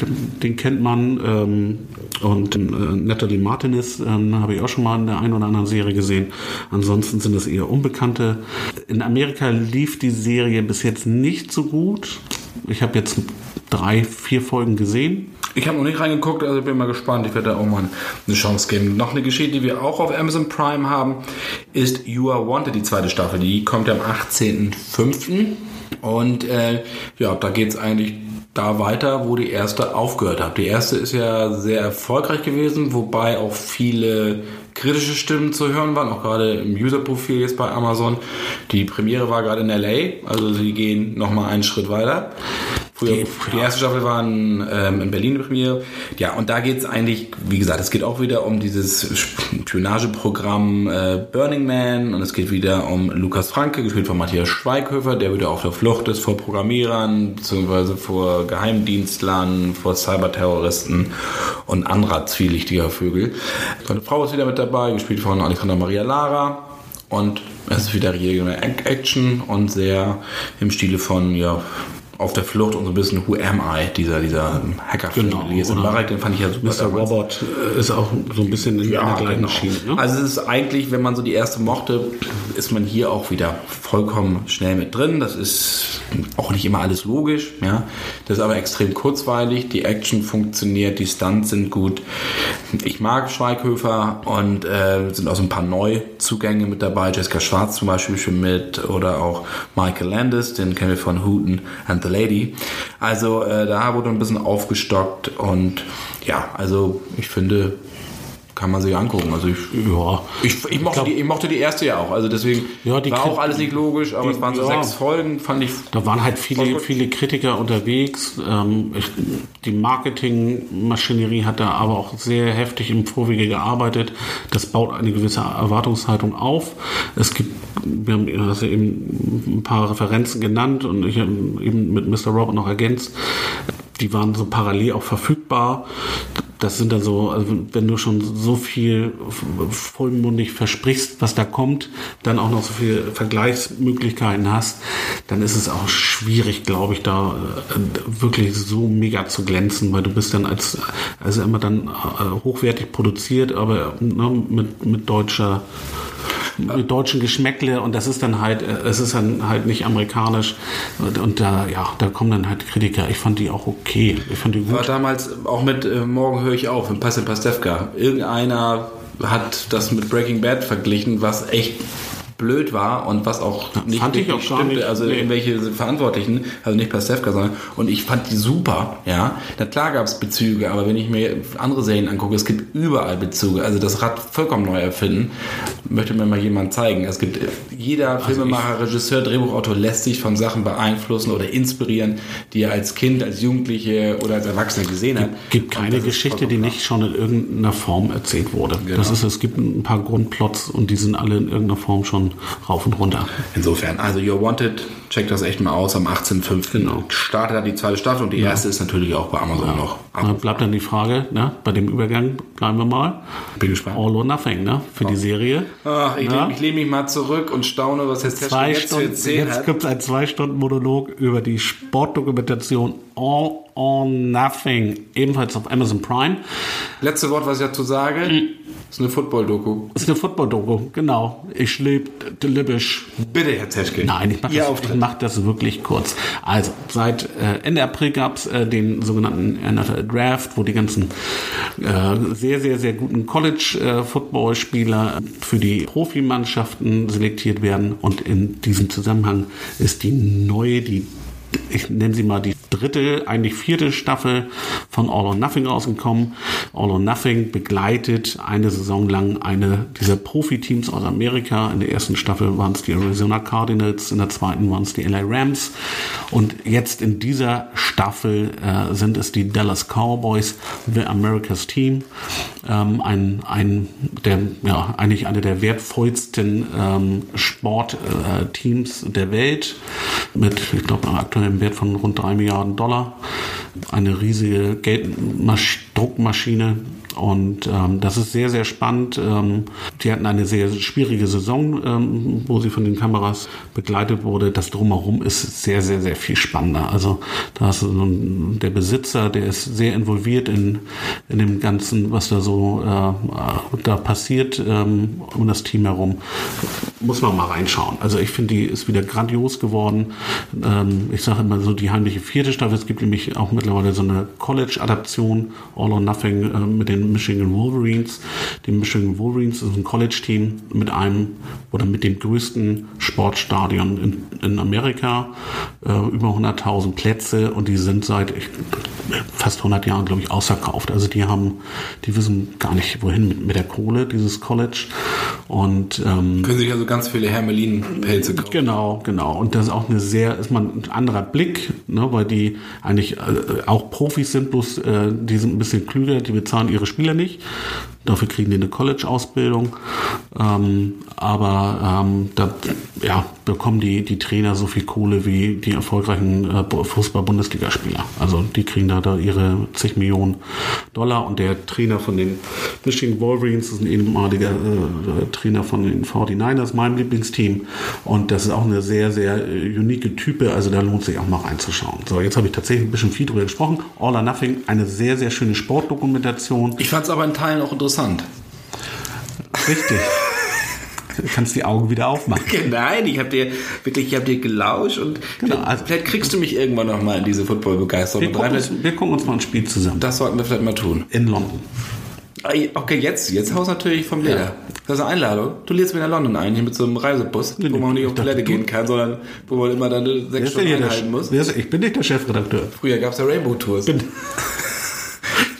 den, kennt man. Ähm, und äh, Natalie Martinez ähm, habe ich auch schon mal in der einen oder anderen Serie gesehen. Ansonsten sind es eher Unbekannte. In Amerika lief die Serie bis jetzt nicht so gut. Ich habe jetzt drei, vier Folgen gesehen. Ich habe noch nicht reingeguckt, also bin mal gespannt. Ich werde da auch mal eine Chance geben. Noch eine Geschichte, die wir auch auf Amazon Prime haben, ist You Are Wanted, die zweite Staffel. Die kommt ja am 18.05. Und äh, ja, da geht's eigentlich da weiter, wo die erste aufgehört hat. Die erste ist ja sehr erfolgreich gewesen, wobei auch viele kritische Stimmen zu hören waren, auch gerade im User-Profil jetzt bei Amazon. Die Premiere war gerade in LA, also sie gehen nochmal einen Schritt weiter. Früher, Die- erste Staffel war in, ähm, in Berlin Premiere. Ja, und da geht es eigentlich, wie gesagt, es geht auch wieder um dieses Spionageprogramm äh, Burning Man und es geht wieder um Lukas Franke, gespielt von Matthias Schweighöfer, der wieder auf der Flucht ist vor Programmierern, beziehungsweise vor Geheimdienstlern, vor Cyberterroristen und anderer zwielichtiger Vögel. Seine Frau ist wieder mit dabei, gespielt von Alexander Maria Lara. Und es ist wieder jede Action und sehr im Stile von, ja, auf der Flucht und so ein bisschen Who Am I, dieser, dieser Hacker-Film. Genau, oder Mbarek, den fand ich ja super. Mr. damals. Robot äh, ist auch so ein bisschen in Ja, der gleichen genau. Schiene. Ne? Also es ist eigentlich, wenn man so die erste mochte, ist man hier auch wieder vollkommen schnell mit drin. Das ist auch nicht immer alles logisch, ja. Das ist aber extrem kurzweilig. Die Action funktioniert, die Stunts sind gut. ich mag Schweighöfer und äh, sind auch so ein paar Neuzugänge mit dabei. Jessica Schwarz zum Beispiel schon mit oder auch Michael Landis, den kennen wir von Hooten and the Lady. Also äh, da wurde ein bisschen aufgestockt und ja, also ich finde, kann man sich angucken. Also ich, Ja. ich, ich, mochte, glaub- die, ich mochte die erste ja auch. Also deswegen Ja, die war auch alles nicht logisch, aber die- es waren so ja. sechs Folgen, fand ich. Da waren halt viele, viele Kritiker unterwegs. Ähm, ich, die Marketingmaschinerie hat da aber auch sehr heftig im Vorwege gearbeitet. Das baut eine gewisse Erwartungshaltung auf. Es gibt, wir haben ja eben ein paar Referenzen genannt und ich habe eben mit Mr. Robert noch ergänzt. Die waren so parallel auch verfügbar. Das sind dann so, also wenn du schon so viel vollmundig versprichst, was da kommt, dann auch noch so viele Vergleichsmöglichkeiten hast, dann ist es auch schwierig, glaube ich, da äh, wirklich so mega zu glänzen, weil du bist dann als, also immer dann äh, hochwertig produziert, aber ne, mit, mit deutscher deutschen Geschmäckle und das ist dann halt, äh, es ist dann halt nicht amerikanisch und, da, ja, da kommen dann halt Kritiker. Ich fand die auch okay. Ich fand die War gut. damals auch mit äh, Morgen höre ich auf, mit Pascal Pastewka. Irgendeiner hat das mit Breaking Bad verglichen, was echt blöd war und was auch nicht fand ich auch gar nicht. also Nee. irgendwelche Verantwortlichen, also nicht Pastewka, sondern und ich fand die super, ja. Na klar gab es Bezüge, aber wenn ich mir andere Serien angucke, es gibt überall Bezüge. Also das Rad vollkommen neu erfinden, möchte mir mal jemand zeigen. Es gibt jeder Also Filmemacher, Regisseur, Drehbuchautor lässt sich von Sachen beeinflussen oder inspirieren, die er als Kind, als Jugendliche oder als Erwachsener gesehen hat. gibt Und keine Geschichte, die nicht schon in irgendeiner Form erzählt wurde. Genau. Das ist, es gibt ein paar Grundplots und die sind alle in irgendeiner Form schon rauf und runter. Insofern, also You're Wanted, checkt das echt mal aus. Am 18.05. Genau. startet dann die zweite Staffel und die erste ist natürlich auch bei Amazon noch. Da bleibt dann die Frage, ne, bei dem Übergang bleiben wir mal. Bin gespannt. All or Nothing, ne, für die Serie. Ach, ich, Ja. lehne- ich lehne mich mal zurück und staune, was jetzt Zwei Stunden, erzählen jetzt gibt es einen zwei Stunden Monolog über die Sportdokumentation All or Nothing, ebenfalls auf Amazon Prime. Letzte Wort, was ich dazu sage, Mhm. ist eine Football-Doku. Ist eine Football-Doku, genau. Ich lebe libisch. Bitte, Herr Teschke. Nein, ich mache das, ich mach das wirklich kurz. Also, seit äh, Ende April gab es äh, den sogenannten NFL Draft, wo die ganzen äh, sehr, sehr, sehr guten College-Football-Spieler für die Profimannschaften selektiert werden. Und in diesem Zusammenhang ist die neue, die ich nenne sie mal die dritte, eigentlich vierte Staffel von All or Nothing rausgekommen. All or Nothing begleitet eine Saison lang eine dieser Profiteams aus Amerika. In der ersten Staffel waren es die Arizona Cardinals, in der zweiten waren es die LA Rams. Und jetzt in dieser Staffel äh, sind es die Dallas Cowboys, The America's Team. Ähm, ein, ein, der, ja, eigentlich eine der wertvollsten ähm, Sportteams der Welt mit, ich glaube, einem aktuellen Wert von rund drei Milliarden Dollar. Eine riesige Gelddruckmaschine. Und ähm, das ist sehr, sehr spannend. Ähm, die hatten eine sehr schwierige Saison, ähm, wo sie von den Kameras begleitet wurde. Das drumherum ist sehr, sehr, sehr viel spannender. Also da ist so ein, der Besitzer, der ist sehr involviert in, in dem Ganzen, was da so äh, da passiert ähm, um das Team herum. Muss man mal reinschauen. Also ich finde, die ist wieder grandios geworden. Ähm, ich sage immer so die heimliche vierte Staffel. Es gibt nämlich auch mittlerweile so eine College-Adaption, All or Nothing, äh, mit den Michigan Wolverines. Die Michigan Wolverines ist ein College-Team mit einem oder mit dem größten Sportstadion in, in Amerika. Äh, über 100.000 Plätze und die sind seit ich, fast 100 Jahren, glaube ich, ausverkauft. Also die haben, die wissen gar nicht, wohin mit, mit der Kohle, dieses College. Und ähm, Können sich also ganz viele Hermelin-Pelze kaufen. Genau, genau. Und das ist auch eine sehr, ist man ein anderer Blick, ne, weil die eigentlich äh, auch Profis sind, bloß äh, die sind ein bisschen klüger, die bezahlen ihre Spieler nicht. Dafür kriegen die eine College-Ausbildung. Ähm, aber ähm, da ja, bekommen die, die Trainer so viel Kohle wie die erfolgreichen äh, Fußball-Bundesligaspieler. Also die kriegen da, da ihre zig Millionen Dollar. Und der Trainer von den Michigan Wolverines ist ein ehemaliger äh, Trainer von den 49ers, meinem Lieblingsteam. Und das ist auch eine sehr, sehr äh, unique Type. Also da lohnt sich auch mal reinzuschauen. So, jetzt habe ich tatsächlich ein bisschen viel drüber gesprochen. All or Nothing, eine sehr, sehr schöne Sportdokumentation. Ich fand es aber in Teilen auch interessant. Richtig. Du kannst die Augen wieder aufmachen. Nein, ich habe dir wirklich, ich habe dir gelauscht und Genau, vielleicht, also- vielleicht kriegst du mich irgendwann noch mal in diese Football-Begeisterung Wir gucken, uns, wir gucken uns mal ein Spiel zusammen. Das sollten wir vielleicht mal tun. In London. Okay, jetzt, jetzt haust du natürlich vom Leder. Ja. Das ist eine Einladung. Du lädst mir nach London ein, hier mit so einem Reisebus, wo man nicht auf Toilette gehen kann, sondern wo man immer dann sechs Stunden einhalten muss. Ich bin nicht der Chefredakteur. Früher gab es ja Rainbow-Tours.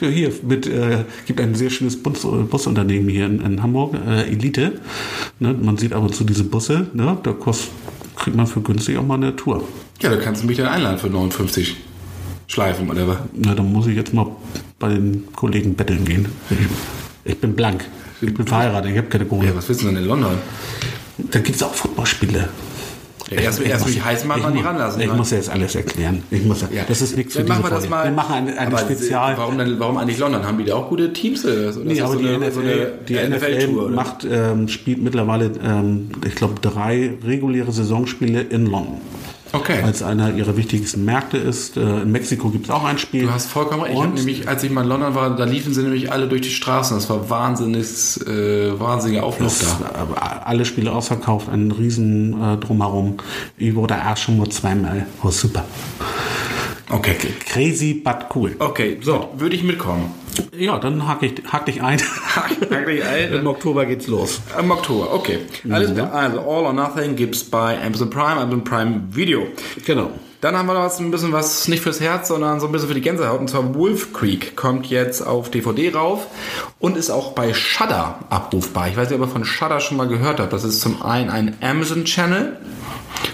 hier mit äh, gibt ein sehr schönes Bus, Busunternehmen hier in, in Hamburg, äh, Elite. Ne, man sieht ab und zu diese Busse, ne, da kost, kriegt man für günstig auch mal eine Tour. Ja, da kannst du mich dann einladen für 59 Schleifen oder was? Na, dann muss ich jetzt mal bei den Kollegen betteln gehen. Ich, ich bin blank. Ich bin verheiratet, ich habe keine Kohle. Ja, was willst du denn in London? Da gibt es auch Footballspiele. Ja, erst, erst mich heiß machen und die ranlassen. Ich ne? muss jetzt alles erklären. Ich muss, ja. Das ist nichts für machen wir das mal. Wir machen eine, eine Spezial. Warum, denn, warum eigentlich London? Haben die da auch gute Teams? Oder nee, aber so die, eine, NFL, so eine, die NFL, NFL macht, ähm, spielt mittlerweile, ähm, ich glaube, drei reguläre Saisonspiele in London okay. als einer ihrer wichtigsten Märkte ist. Äh, in Mexiko gibt es auch ein Spiel. Du hast vollkommen recht. Ich nämlich, als ich mal in London war, da liefen sie nämlich alle durch die Straßen. Das war wahnsinnig, äh, wahnsinniger Auflauf da. Alle Spiele ausverkauft, ein riesen äh, drumherum. Ich wurde auch schon mal zweimal. Oh, super. Okay. Crazy, but cool. Okay, so, würde ich mitkommen. Ja, dann hack, ich, hack dich ein. hack dich ein. Im Oktober geht's los. Im Oktober, okay. Alles klar. Also All or Nothing gibt's bei Amazon Prime, Amazon Prime Video. Genau. Dann haben wir noch ein bisschen was nicht fürs Herz, sondern so ein bisschen für die Gänsehaut. Und zwar Wolf Creek kommt jetzt auf DVD rauf und ist auch bei Shudder abrufbar. Ich weiß nicht, ob ihr von Shudder schon mal gehört habt. Das ist zum einen ein Amazon Channel.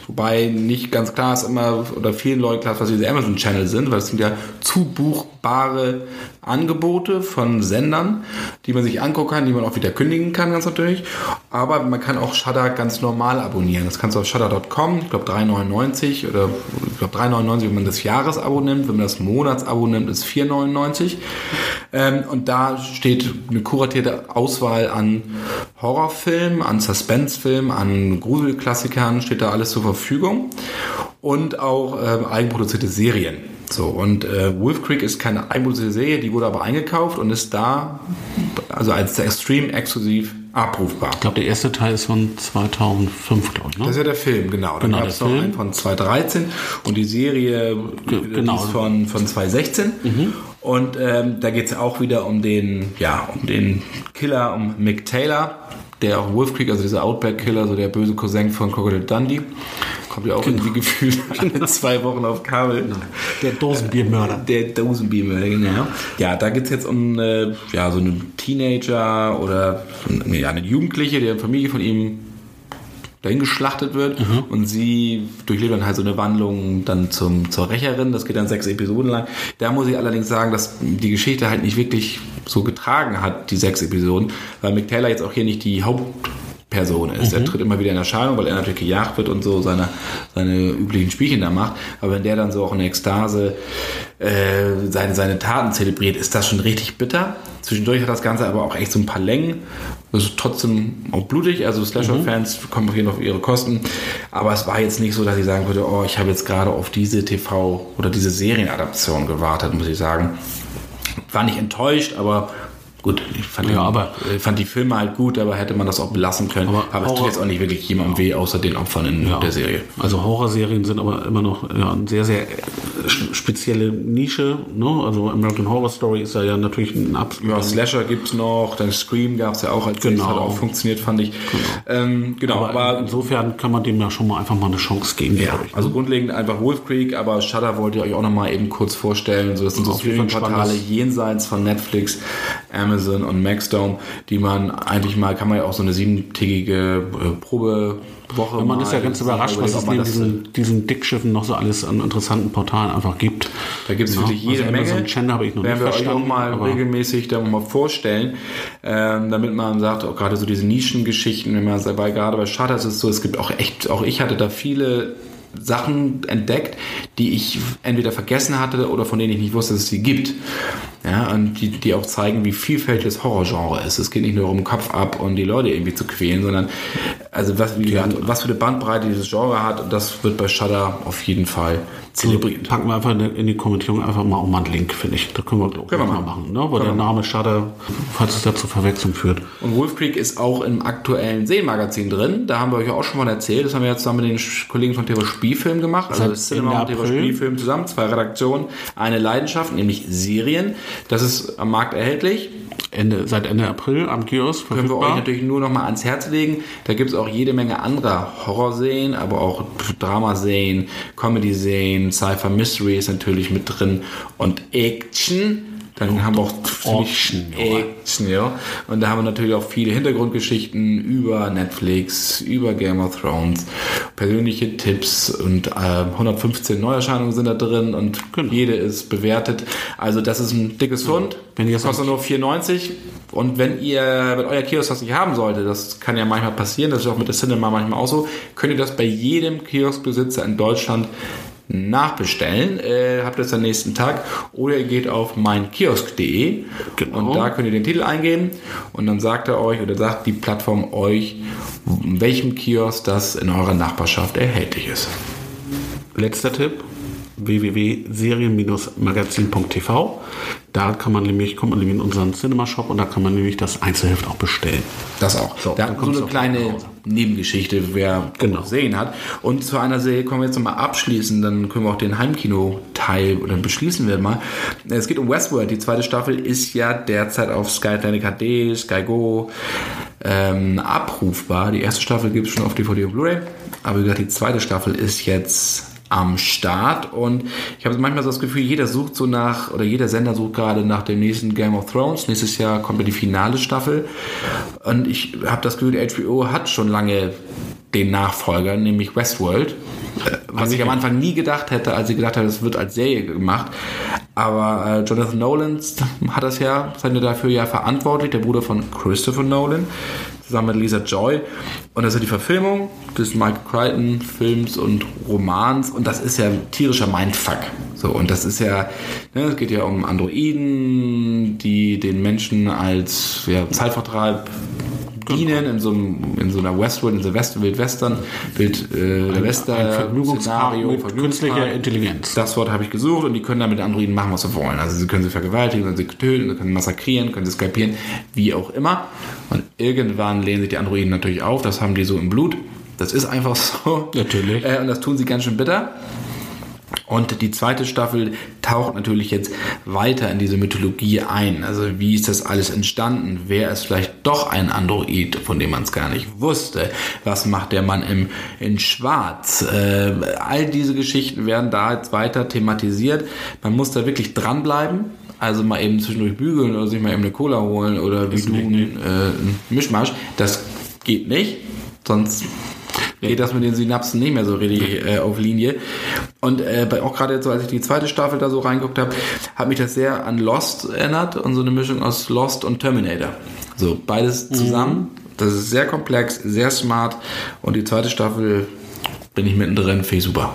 Wobei nicht ganz klar ist immer, oder vielen Leuten klar ist, was diese Amazon Channel sind, weil es sind ja zubuchbare Angebote von Sendern, die man sich angucken kann, die man auch wieder kündigen kann, ganz natürlich. Aber man kann auch Shudder ganz normal abonnieren. Das kannst du auf shudder.com, ich glaube 3,99 oder ich glaube 3,99, wenn man das Jahresabo nimmt. Wenn man das Monatsabo nimmt, ist 4,99. Ähm, und da steht eine kuratierte Auswahl an Horrorfilmen, an Suspensefilmen, an Gruselklassikern, steht da alles zur Verfügung. Und auch äh, eigenproduzierte Serien. So, und äh, Wolf Creek ist keine eigenproduzierte Serie, die wurde aber eingekauft und ist da, also als Extreme exklusiv abrufbar. Ich glaube, der erste Teil ist von 2005, glaube ich. Ne? Das ist ja der Film, genau. Dann genau, gab es noch einen von 2013 und die Serie Ge genau. ist von, von 2016. Mhm. Und ähm, da geht es auch wieder um den, ja, um den Killer, um Mick Taylor, der auch Wolf Creek, also dieser Outback-Killer, so der böse Cousin von Crocodile Dundee. Kommt ja auch genau. irgendwie gefühlt alle zwei Wochen auf Kabel. Genau. Der Dosenbiermörder. Der Dosenbiermörder, genau. Ja, da geht es jetzt um äh, ja, so einen Teenager oder ja, eine Jugendliche, der Familie von ihm dahin geschlachtet wird mhm. und sie durchlebt dann halt so eine Wandlung dann zum, zur Rächerin. Das geht dann sechs Episoden lang. Da muss ich allerdings sagen, dass die Geschichte halt nicht wirklich so getragen hat, die sechs Episoden, weil Mick Taylor jetzt auch hier nicht die Haupt Person ist. Mhm. Er tritt immer wieder in Erscheinung, weil er natürlich gejagt wird und so seine, seine üblichen Spielchen da macht. Aber wenn der dann so auch in Ekstase äh, seine, seine Taten zelebriert, ist das schon richtig bitter. Zwischendurch hat das Ganze aber auch echt so ein paar Längen. Das ist trotzdem auch blutig. Also Slasher-Fans mhm. kommen hier auf ihre Kosten. Aber es war jetzt nicht so, dass ich sagen würde, oh, ich habe jetzt gerade auf diese TV- oder diese Serienadaption gewartet, muss ich sagen. War nicht enttäuscht, aber Gut, ich fand, ja, aber, ich fand die Filme halt gut, aber hätte man das auch belassen können. Aber, aber es tut jetzt auch nicht wirklich jemandem weh, außer den Opfern in ja, der Serie. Also Horrorserien sind aber immer noch ja, eine sehr, sehr spezielle Nische. Ne? Also American Horror Story ist ja, ja natürlich ein absolut. Ja, Slasher gibt es noch, dann Scream gab es ja auch, als genau. hat auch funktioniert, fand ich. Genau, ähm, genau aber, aber, insofern kann man dem ja schon mal einfach mal eine Chance geben. Ja, ich, ne? also grundlegend einfach Wolf Creek, aber Shudder wollte ich euch auch noch mal eben kurz vorstellen. So, das sind so Streaming-Portale jenseits von Netflix, Amazon und Maxdome, die man eigentlich mal, kann man ja auch so eine siebentägige äh, Probe Woche. man ist ja ganz überrascht, was es neben diesen, diesen Dickschiffen noch so alles an interessanten Portalen einfach gibt. Da gibt es ja, wirklich jede also Menge. So Channel habe ich noch Werden nicht wir euch auch mal regelmäßig da mal vorstellen, ähm, damit man sagt, auch gerade so diese Nischengeschichten, wenn man dabei gerade bei Shutters ist so, es gibt auch echt, auch ich hatte da viele Sachen entdeckt, die ich entweder vergessen hatte oder von denen ich nicht wusste, dass es sie gibt. Ja, und die, die auch zeigen, wie vielfältig das Horrorgenre ist. Es geht nicht nur um Kopf ab und die Leute irgendwie zu quälen, sondern also was, wie gesagt, was für eine Bandbreite dieses Genre hat, das wird bei Shudder auf jeden Fall zelebriert. Packen wir einfach in die Kommentierung einfach mal auch mal einen Link, finde ich. Da können wir, glaube ich, mal machen. Ne? Weil der Name Shudder, falls es da zur Verwechslung führt. Und Wolf Creek ist auch im aktuellen Serienmagazin drin. Da haben wir euch auch schon mal erzählt. Das haben wir jetzt zusammen mit den Kollegen von TV Spielfilm gemacht. Also das Cinema und TV Spielfilm zusammen. Zwei Redaktionen. Eine Leidenschaft, nämlich Serien. Das ist am Markt erhältlich Ende, seit Ende April am Kiosk können wir euch natürlich nur noch mal ans Herz legen. Da gibt es auch jede Menge anderer Horrorserien, aber auch Dramaserien, Comedy-Serien, Cypher Mystery ist natürlich mit drin und Action. Dann haben wir auch Action, ja. Action, ja. Und da haben wir natürlich auch viele Hintergrundgeschichten über Netflix, über Game of Thrones, persönliche Tipps und äh, 115 Neuerscheinungen sind da drin und Genau. jede ist bewertet. Also das ist ein dickes Fund. Wenn ihr es kostet nur 4,90 und wenn ihr, wenn euer Kiosk das nicht haben sollte, das kann ja manchmal passieren, das ist auch mit der Cinema manchmal auch so, könnt ihr das bei jedem Kioskbesitzer in Deutschland nachbestellen. Äh, habt ihr es am nächsten Tag oder ihr geht auf meinkiosk.de Genau. und da könnt ihr den Titel eingeben und dann sagt er euch oder sagt die Plattform euch, in welchem Kiosk das in eurer Nachbarschaft erhältlich ist. Letzter Tipp www.serien-magazin.tv. Da kann man nämlich, kommt man nämlich in unseren Cinema-Shop und da kann man nämlich das Einzelheft auch bestellen. Das auch. So, da so eine kleine. Nebengeschichte, wer Genau. gesehen hat. Und zu einer Serie kommen wir jetzt nochmal abschließen, dann können wir auch den Heimkino-Teil oder beschließen wir mal. Es geht um Westworld. Die zweite Staffel ist ja derzeit auf Sky Atlantic HD, Sky Go ähm, abrufbar. Die erste Staffel gibt es schon auf DVD und Blu-ray. Aber wie gesagt, die zweite Staffel ist jetzt am Start und ich habe manchmal so das Gefühl, jeder sucht so nach, oder jeder Sender sucht gerade nach dem nächsten Game of Thrones. Nächstes Jahr kommt ja die finale Staffel und ich habe das Gefühl, HBO hat schon lange den Nachfolger, nämlich Westworld. Was ich am Anfang nie gedacht hätte, als ich gedacht habe, es wird als Serie gemacht. Aber äh, Jonathan Nolan hat das ja, seine dafür ja verantwortlich, der Bruder von Christopher Nolan, zusammen mit Lisa Joy. Und das ist die Verfilmung des Michael Crichton Films und Romans. Und das ist ja tierischer Mindfuck. So, und das ist ja, ne, es geht ja um Androiden, die den Menschen als ja, Zeitvertreib dienen in so, einem, in so einer Westworld, in so West, Wildwestern, Wild, äh, der Wester, Ein Vergnügungspark Szenario, mit Vergnügungspark. künstlicher Intelligenz. Das Wort habe ich gesucht und die können damit Androiden machen, was sie wollen. Also sie können sie vergewaltigen, können sie töten, sie können massakrieren, können sie skalpieren, wie auch immer. Und irgendwann lehnen sich die Androiden natürlich auf, das haben die so im Blut. Das ist einfach so. Natürlich. Äh, und das tun sie ganz schön bitter. Und die zweite Staffel taucht natürlich jetzt weiter in diese Mythologie ein. Also wie ist das alles entstanden? Wer ist vielleicht doch ein Android, von dem man es gar nicht wusste? Was macht der Mann im, in Schwarz? Äh, all diese Geschichten werden da jetzt weiter thematisiert. Man muss da wirklich dranbleiben. Also mal eben zwischendurch bügeln oder sich mal eben eine Cola holen oder wie du nee. äh, ein Mischmasch. Das geht nicht. Sonst geht das mit den Synapsen nicht mehr so richtig äh, auf Linie. Und äh, bei, auch gerade jetzt, so, als ich die zweite Staffel da so reingeguckt habe, hat mich das sehr an Lost erinnert und so eine Mischung aus Lost und Terminator. So beides zusammen. Das ist sehr komplex, sehr smart und die zweite Staffel bin ich mittendrin, finde ich super.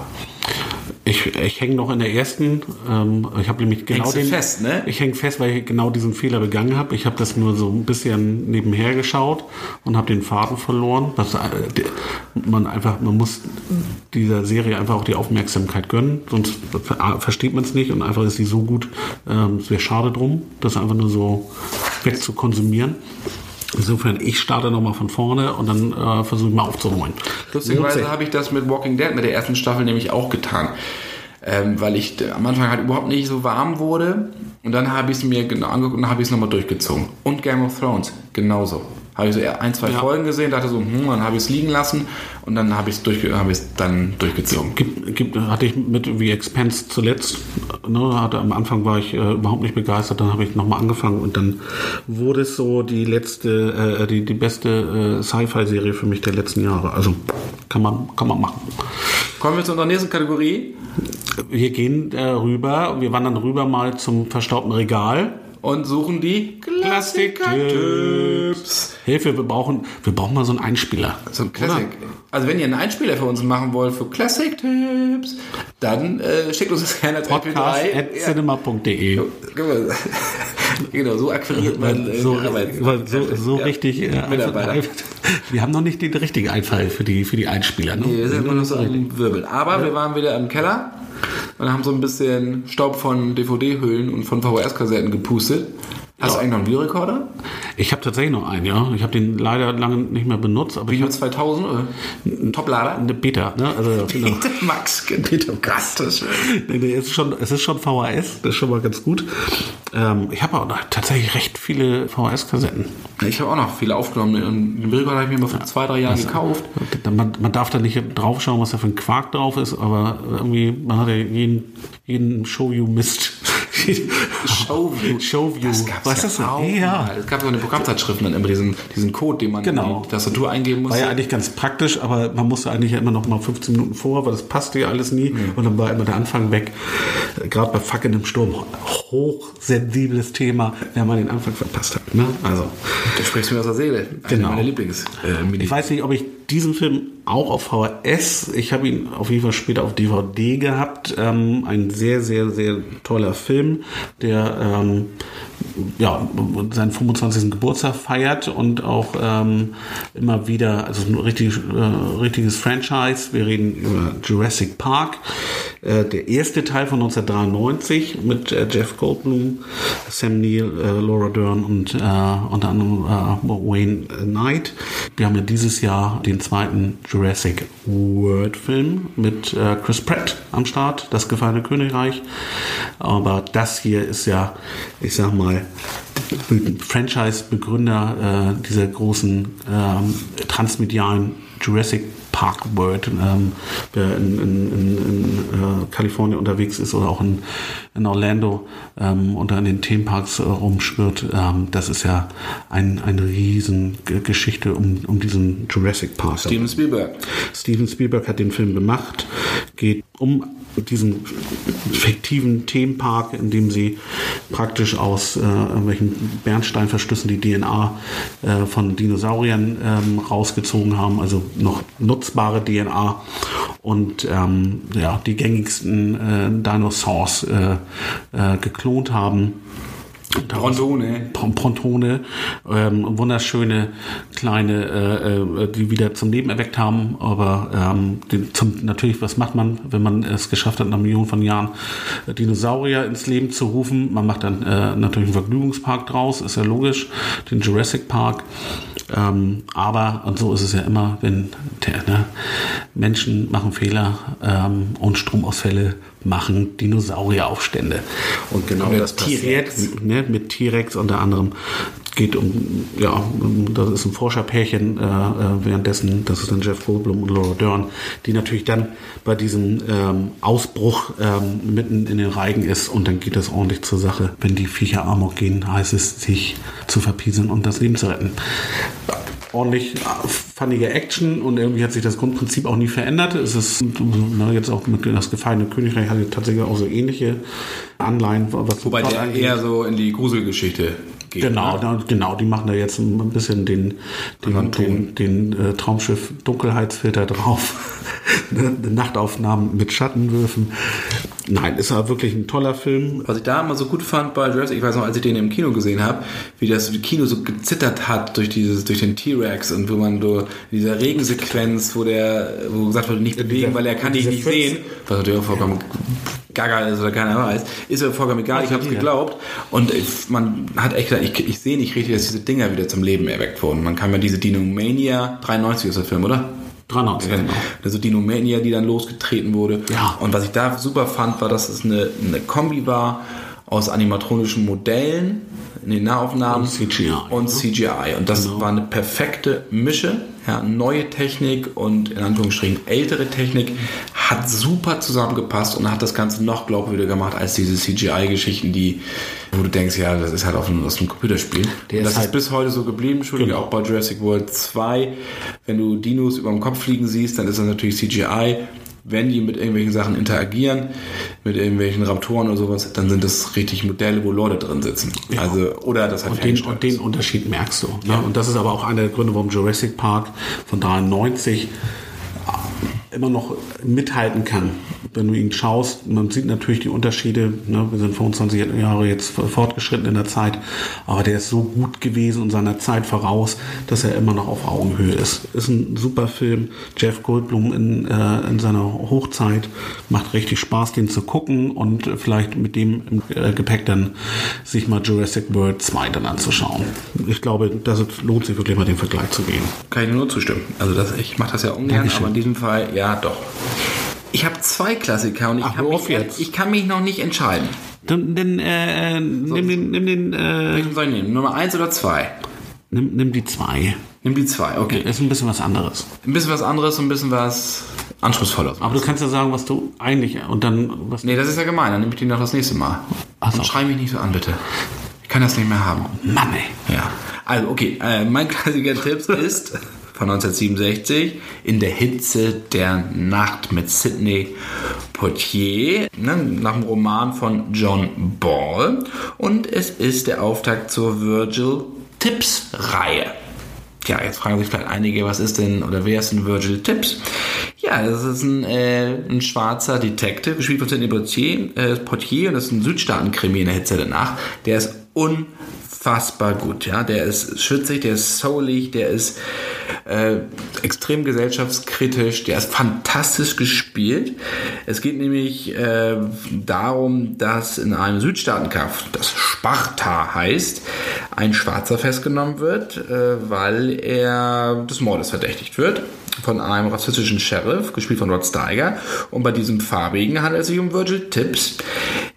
Ich, ich hänge noch in der ersten. Ähm, ich habe nämlich genau Hängst den. fest, ne? Ich hänge fest, weil ich genau diesen Fehler begangen habe. Ich habe das nur so ein bisschen nebenher geschaut und habe den Faden verloren. Das, äh, man einfach, man muss dieser Serie einfach auch die Aufmerksamkeit gönnen, sonst ver- versteht man es nicht und einfach ist sie so gut. Ähm, es wäre schade drum, das einfach nur so weg zu konsumieren. Insofern, ich starte nochmal von vorne und dann äh, versuche ich mal aufzuholen. Lustigerweise habe ich das mit Walking Dead, mit der ersten Staffel nämlich auch getan. Ähm, weil ich äh, am Anfang halt überhaupt nicht so warm wurde. Und dann habe ich es mir genau angeguckt und dann habe ich es nochmal durchgezogen. Und Game of Thrones, genauso. Habe ich so eher ein, zwei Ja. Folgen gesehen, dachte so, hm, dann habe ich es liegen lassen und dann habe ich es durchge es dann durchgezogen. Gibt, gibt, hatte ich mit wie Expense zuletzt. Ne, hatte, am Anfang war ich äh, überhaupt nicht begeistert, dann habe ich nochmal angefangen und dann wurde es so die letzte, äh, die, die beste äh, Sci-Fi-Serie für mich der letzten Jahre. Also kann man, kann man machen. Kommen wir zu unserer nächsten Kategorie Wir gehen äh, rüber, wir wandern rüber mal zum verstaubten Regal. Und suchen die Klassiker-Tipps. Hilfe, wir brauchen, wir brauchen mal so einen Einspieler. So ein Classic. Also wenn ihr einen Einspieler für uns machen wollt für Classic-Tipps, dann äh, schickt uns das gerne als Podcast MP3. at cinema.de. genau, so akquiriert man äh, so, so, so Ja. richtig. Äh, Mitarbeiter. einfach- wir haben noch nicht den richtigen Einfall für die, für die Einspieler. Ne? Wir sind immer noch so am Wirbel. Aber wir waren wieder im Keller und haben so ein bisschen Staub von DVD-Hüllen und von VHS-Kassetten gepustet. Hast du eigentlich noch einen Videorekorder? Ich habe tatsächlich noch einen, ja. Ich habe den leider lange nicht mehr benutzt, aber ich Video habe 2000 oder? Ein Toplader? eine Beta, ne? Also genau. Max, Peter krass, das ist schon, es ist schon VHS, das ist schon mal ganz gut. Ähm, ich habe auch noch tatsächlich recht viele VHS-Kassetten. Ich habe auch noch viele aufgenommen und den Bildband habe ich mir mal vor zwei, drei Jahren gekauft. Man, man darf da nicht draufschauen, was da für ein Quark drauf ist, aber irgendwie, man hat ja jeden, jeden Show-You-Mist. Showview. Showview. Das gab's Was ja ist das? auch Ja. mal. Es gab so eine Programmzeitschriften dann immer diesen, diesen Code, den man Genau. in die Tastatur eingeben War musste. ja eigentlich ganz praktisch, aber man musste eigentlich ja immer noch mal 15 Minuten vor, weil das passte ja alles nie. Und dann war immer der Anfang weg. Gerade bei Fackeln im Sturm. Hochsensibles Thema, wenn man den Anfang verpasst hat. Ne? Also, Du sprichst mir aus der Seele. Eine Genau. meiner Lieblings. Äh, ich weiß nicht, ob ich diesen Film auch auf VHS, ich habe ihn auf jeden Fall später auf DVD gehabt. Ähm, ein sehr, sehr, sehr toller Film, der ähm, ja, seinen 25. Geburtstag feiert und auch ähm, immer wieder, also ein richtig, äh, richtiges Franchise. Wir reden über Jurassic Park. Äh, der erste Teil von 1993 mit äh, Jeff Goldblum, Sam Neill, äh, Laura Dern und äh, unter anderem äh, Wayne Knight. Wir haben ja dieses Jahr den zweiten Jurassic World Film mit Chris Pratt am Start, das gefallene Königreich. Aber das hier ist ja, ich sag mal, Franchise-Begründer äh, dieser großen ähm, transmedialen Jurassic Park World, ähm, wer in, in, in, in äh, Kalifornien unterwegs ist oder auch in, in Orlando ähm, und da in den Themenparks äh, rumschwirrt, ähm, das ist ja ein, eine riesen Geschichte um, um diesen Jurassic Park. Steven Spielberg. Steven Spielberg hat den Film gemacht, geht um diesen fiktiven Themenpark, in dem sie praktisch aus äh, irgendwelchen Bernsteinverschlüssen die DNA äh, von Dinosauriern ähm, rausgezogen haben, also noch nutzbare DNA und ähm, ja, die gängigsten äh, Dinosaurs äh, äh, geklont haben. Daraus- Brontone. Pon- Pontone, ähm, wunderschöne kleine, äh, äh, die wieder zum Leben erweckt haben. Aber ähm, den, zum, natürlich, was macht man, wenn man es geschafft hat, nach Millionen von Jahren äh, Dinosaurier ins Leben zu rufen? Man macht dann äh, natürlich einen Vergnügungspark draus, ist ja logisch, den Jurassic Park. Ähm, aber, und so ist es ja immer, wenn ne, Menschen machen Fehler ähm, und Stromausfälle machen Dinosaurieraufstände. Und genau Und das passiert T-Rex. ne, mit T-Rex unter anderem geht um, ja, das ist ein Forscherpärchen, äh, äh, währenddessen, das ist dann Jeff Goldblum und Laura Dern, die natürlich dann bei diesem ähm, Ausbruch ähm, mitten in den Reigen ist und dann geht es ordentlich zur Sache. Wenn die Viecher Amok gehen, heißt es, sich zu verpieseln und das Leben zu retten. Ordentlich äh, fundige Action und irgendwie hat sich das Grundprinzip auch nie verändert. Es ist na, jetzt auch mit das gefallene Königreich hatte tatsächlich auch so ähnliche Anleihen, was Wobei der angeht. eher so in die Gruselgeschichte geht. Genau, ne? genau, die machen da jetzt ein bisschen den, den, den, den äh, Traumschiff Dunkelheitsfilter drauf. Ne, Nachtaufnahmen mit Schattenwürfen. Nein, ist aber wirklich ein toller Film. Was ich da immer so gut fand bei Jurassic, ich weiß noch, als ich den im Kino gesehen habe, wie das Kino so gezittert hat durch dieses, durch den T-Rex und wo man so in dieser Regensequenz, wo der, wo gesagt wurde, nicht bewegen, dieser- weil er kann dich nicht Fritz- sehen, was natürlich auch vollkommen gaga ist oder keiner weiß, ist ja vollkommen egal, ich habe es geglaubt und man hat echt ich, ich sehe nicht richtig, dass diese Dinger wieder zum Leben erweckt wurden. Man kann ja diese Dinomania, 93 ist der Film, oder? 93, Ja, genau. Also Dinomania, die dann losgetreten wurde. Ja. Und was ich da super fand, war, dass es eine, eine Kombi war aus animatronischen Modellen in den Nahaufnahmen Und CGI, und ne? CGI. Und das war eine perfekte Mische. Ja, neue Technik und in Anführungsstrichen ältere Technik hat super zusammengepasst und hat das Ganze noch glaubwürdiger gemacht als diese CGI-Geschichten, die, wo du denkst, ja, das ist halt auf einem, aus einem Computerspiel. Der und ist das halt- ist bis heute so geblieben, Entschuldigung, Genau. auch bei Jurassic World 2. Wenn du Dinos über dem Kopf fliegen siehst, dann ist das natürlich CGI. Wenn die mit irgendwelchen Sachen interagieren, mit irgendwelchen Raptoren oder sowas, dann sind das richtig Modelle, wo Leute drin sitzen. Also, oder das hat Und den, und den Unterschied merkst du. Ne? Und das ist aber auch einer der Gründe, warum Jurassic Park von 93 immer noch mithalten kann wenn du ihn schaust, man sieht natürlich die Unterschiede. Ne? Wir sind 25 Jahre jetzt fortgeschritten in der Zeit, aber der ist so gut gewesen und seiner Zeit voraus, dass er immer noch auf Augenhöhe ist. Ist ein super Film. Jeff Goldblum in, äh, in seiner Hochzeit macht richtig Spaß, den zu gucken und vielleicht mit dem im äh, Gepäck dann sich mal Jurassic World 2 dann anzuschauen. Ich glaube, das lohnt sich wirklich mal den Vergleich zu gehen. Kann ich nur zustimmen. Also das, ich mache das ja ungern, Dankeschön. aber in diesem Fall ja doch. Ich habe zwei Klassiker und ich, Ach, kann mich, jetzt. ich kann mich noch nicht entscheiden. Dann, dann äh, nimm den, nimm den, äh, Welchen soll ich nehmen? Nummer eins oder zwei? nimm, nimm die zwei. Nimm die zwei, okay. Ist ein bisschen was anderes. Ein bisschen was anderes und ein bisschen was anspruchsvolleres. Aber du kannst ja sagen, was du eigentlich und dann was. Nee, das ist ja gemein, dann nehme ich die noch das nächste Mal. Ach so. Und schrei mich nicht so an, bitte. Ich kann das nicht mehr haben. Mann, ey. Ja. Also, okay, äh, mein Klassiker-Tipps ist von 1967 In der Hitze der Nacht mit Sidney Poitier, ne, nach dem Roman von John Ball. Und es ist der Auftakt zur Virgil Tips-Reihe. Ja, jetzt fragen sich vielleicht einige, was ist denn oder wer ist denn Virgil Tips? Ja, das ist ein, äh, ein schwarzer Detective, gespielt von Sidney Poitier, äh, Poitier und das ist ein Südstaaten-Krimi in der Hitze der Nacht. Der ist unfassbar gut, ja. Der ist schwitzig, der ist soulig, der ist äh, extrem gesellschaftskritisch, der ist fantastisch gespielt. Es geht nämlich äh, darum, dass in einem Südstaatenkampf, das Sparta heißt, ein Schwarzer festgenommen wird, äh, weil er des Mordes verdächtigt wird von einem rassistischen Sheriff, gespielt von Rod Steiger. Und bei diesem Farbigen handelt es sich um Virgil Tips,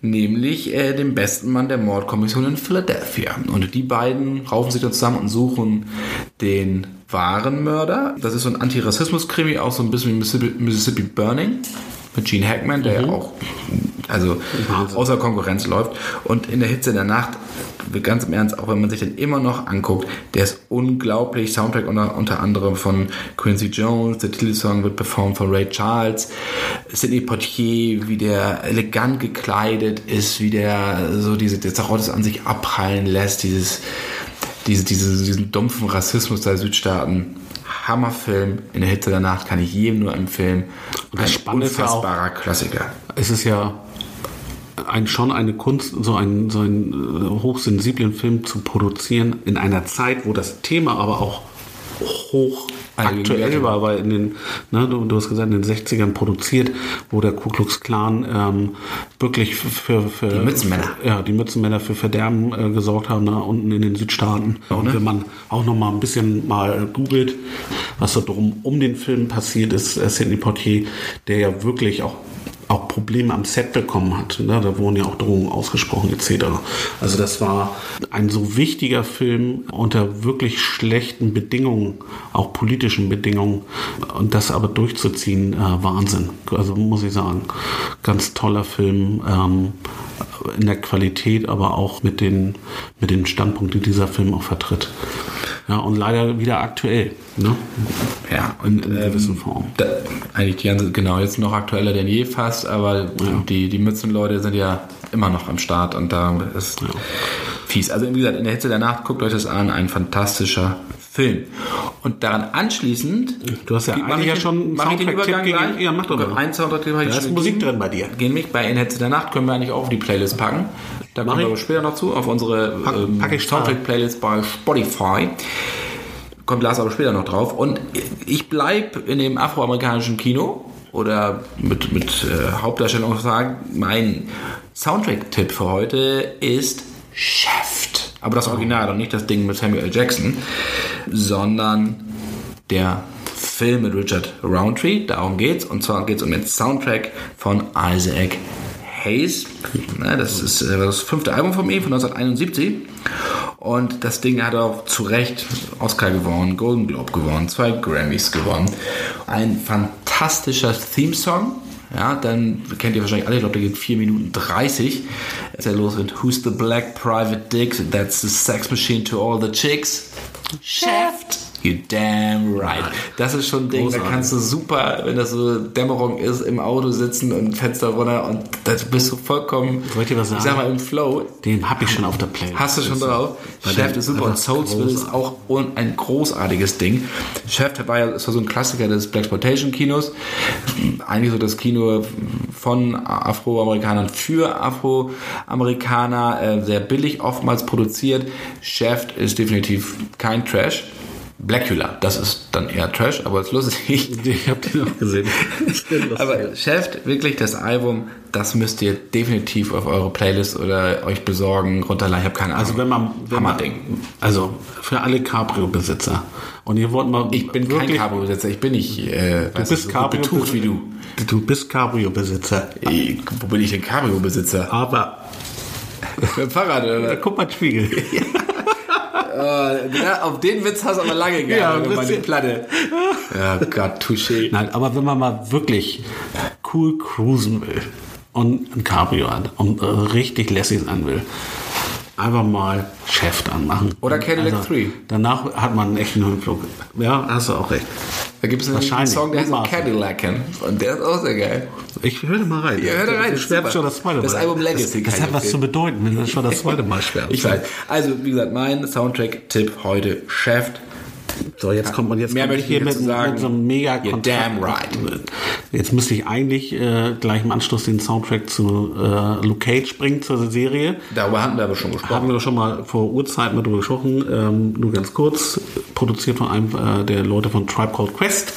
nämlich äh, den besten Mann der Mordkommission in Philadelphia. Und die beiden raufen sich dann zusammen und suchen den wahren Mörder. Das ist so ein Antirassismus-Krimi, auch so ein bisschen wie Mississippi, Mississippi Burning mit Gene Hackman, der ja auch also Wahnsinn. außer Konkurrenz läuft. Und in der Hitze der Nacht, ganz im Ernst, auch wenn man sich den immer noch anguckt, der ist unglaublich. Soundtrack unter, unter anderem von Quincy Jones, der Titelsong wird performt von Ray Charles, Sidney Poitier, wie der elegant gekleidet ist, wie der so diese Desarottes an sich abprallen lässt, dieses, diese, diese, diesen dumpfen Rassismus der Südstaaten. Hammerfilm in der Hitze der Nacht kann ich jedem nur empfehlen. Ein ist ja auch- unfassbarer Klassiker. Es ist ja ein, schon eine Kunst, so einen, so einen äh, hochsensiblen Film zu produzieren in einer Zeit, wo das Thema aber auch hoch aktuell war, weil in den, ne, du, du hast gesagt, in den 60ern produziert, wo der Ku Klux Klan ähm, wirklich für, für Die Mützenmänner. ja, die Mützenmänner für Verderben äh, gesorgt haben, da unten in den Südstaaten. Und wenn man auch noch mal ein bisschen mal googelt, was so drum um den Film passiert ist, äh, Sidney Poitier, der ja wirklich auch auch Probleme am Set bekommen hat. Ne? Da wurden ja auch Drohungen ausgesprochen etc. Also das war ein so wichtiger Film unter wirklich schlechten Bedingungen, auch politischen Bedingungen. Und das aber durchzuziehen, äh, Wahnsinn. Also muss ich sagen, ganz toller Film. Ähm, in der Qualität, aber auch mit den, mit den Standpunkten, die dieser Film auch vertritt. Ja, und leider wieder aktuell, ne? Ja, In, und in ähm, gewissen Form. da, eigentlich die ganze, genau, jetzt noch aktueller denn je fast, aber die, die Mützenleute sind ja immer noch am Start und da ist fies. Also wie gesagt, in der Hitze der Nacht, guckt euch das an, ein fantastischer Film. Und daran anschließend, Du hast ja mach eigentlich ich ja schon einen mach ich den Soundtrack-Tipp Übergang gegeben. gleich? Ja, mach doch mal. Ein Soundtrack habe ich Da ist Musik drin bei dir. Gehen mich bei In Hitze der Nacht können wir eigentlich auch auf die Playlist packen. Da kommen wir ich. aber später noch zu, auf unsere Pack- ähm, pack. Soundtrack-Playlist bei Spotify. Kommt Lars aber später noch drauf. Und ich bleibe in dem afroamerikanischen Kino oder mit, mit äh, Hauptdarstellung sagen, mein Soundtrack-Tipp für heute ist Chef. Aber das Original und nicht das Ding mit Samuel L. Jackson, sondern der Film mit Richard Roundtree. Darum geht's. Und zwar geht's um den Soundtrack von Isaac Hayes. Ne, Das ist äh, das fünfte Album von ihm von 1971. Und das Ding hat auch zu Recht Oscar gewonnen, Golden Globe gewonnen, zwei Grammys gewonnen. Ein fantastischer Theme-Song. Ja, dann kennt ihr wahrscheinlich alle, ich glaube, der geht 4 Minuten 30. Ist er los mit Who's the Black Private Dick? That's the sex machine to all the chicks. Chef. You damn right. Das ist schon ein Ding, da kannst du super, wenn das so Dämmerung ist, im Auto sitzen und Fenster runter und da bist du vollkommen, Soll ich dir was sagen? sag mal, im Flow. Den habe ich schon auf der Playlist. Hast du schon drauf? Chef ist super und Soulsville ist großartig. auch ein großartiges Ding. Chef war ja war so ein Klassiker des Blaxploitation-Kinos. Eigentlich so das Kino von Afroamerikanern für Afroamerikaner, äh, sehr billig oftmals produziert. Chef ist definitiv kein Trash. Blackula, das ist dann eher Trash, aber ist lustig. Ich habe den auch gesehen. Aber Chef, wirklich das Album, das müsst ihr definitiv auf eure Playlist oder euch besorgen, runterladen. Ich habe keine Ahnung. Also wenn man, wenn man also für alle Cabrio-Besitzer und ihr wollt mal Ich bin kein Cabrio-Besitzer, ich bin nicht äh, du bist so Cabrio betucht wie du. Du bist Cabrio-Besitzer, wo bin ich denn Cabrio-Besitzer? aber Mit dem Fahrrad oder? guck mal Spiegel. Äh, auf den Witz hast du aber lange Ja, gehabt, ja, die Platte. Ja Gott, touché. Nein, aber wenn man mal wirklich cool cruisen will und ein Cabrio hat und äh, richtig lässig sein will, einfach mal Chef anmachen. Oder Cadillac 3. Danach hat man einen echten Höhenflug. Ja, hast du auch recht. Da gibt es einen. Song, der heißt. Cadillac und der ist auch sehr geil. Ich höre mal rein. Ja, hör da rein, Das schwärmt super. schon das zweite Mal. Das Album Legacy Das, das hat ich was zu empfehlen. bedeuten, wenn du schon das zweite Mal schwärmst. Ich weiß. Also, wie gesagt, mein Soundtrack-Tipp heute, Chef. So, jetzt kommt man jetzt Mehr kommt möchte ich hier mit, sagen. mit so einem mega damn right. Jetzt müsste ich eigentlich äh, gleich im Anschluss den Soundtrack zu äh, Luke Cage bringen zur Serie. Darüber hatten wir aber schon Haben gesprochen. wir schon mal vor Urzeiten darüber gesprochen, ähm, nur ganz kurz. Produziert von einem äh, der Leute von Tribe Called Quest.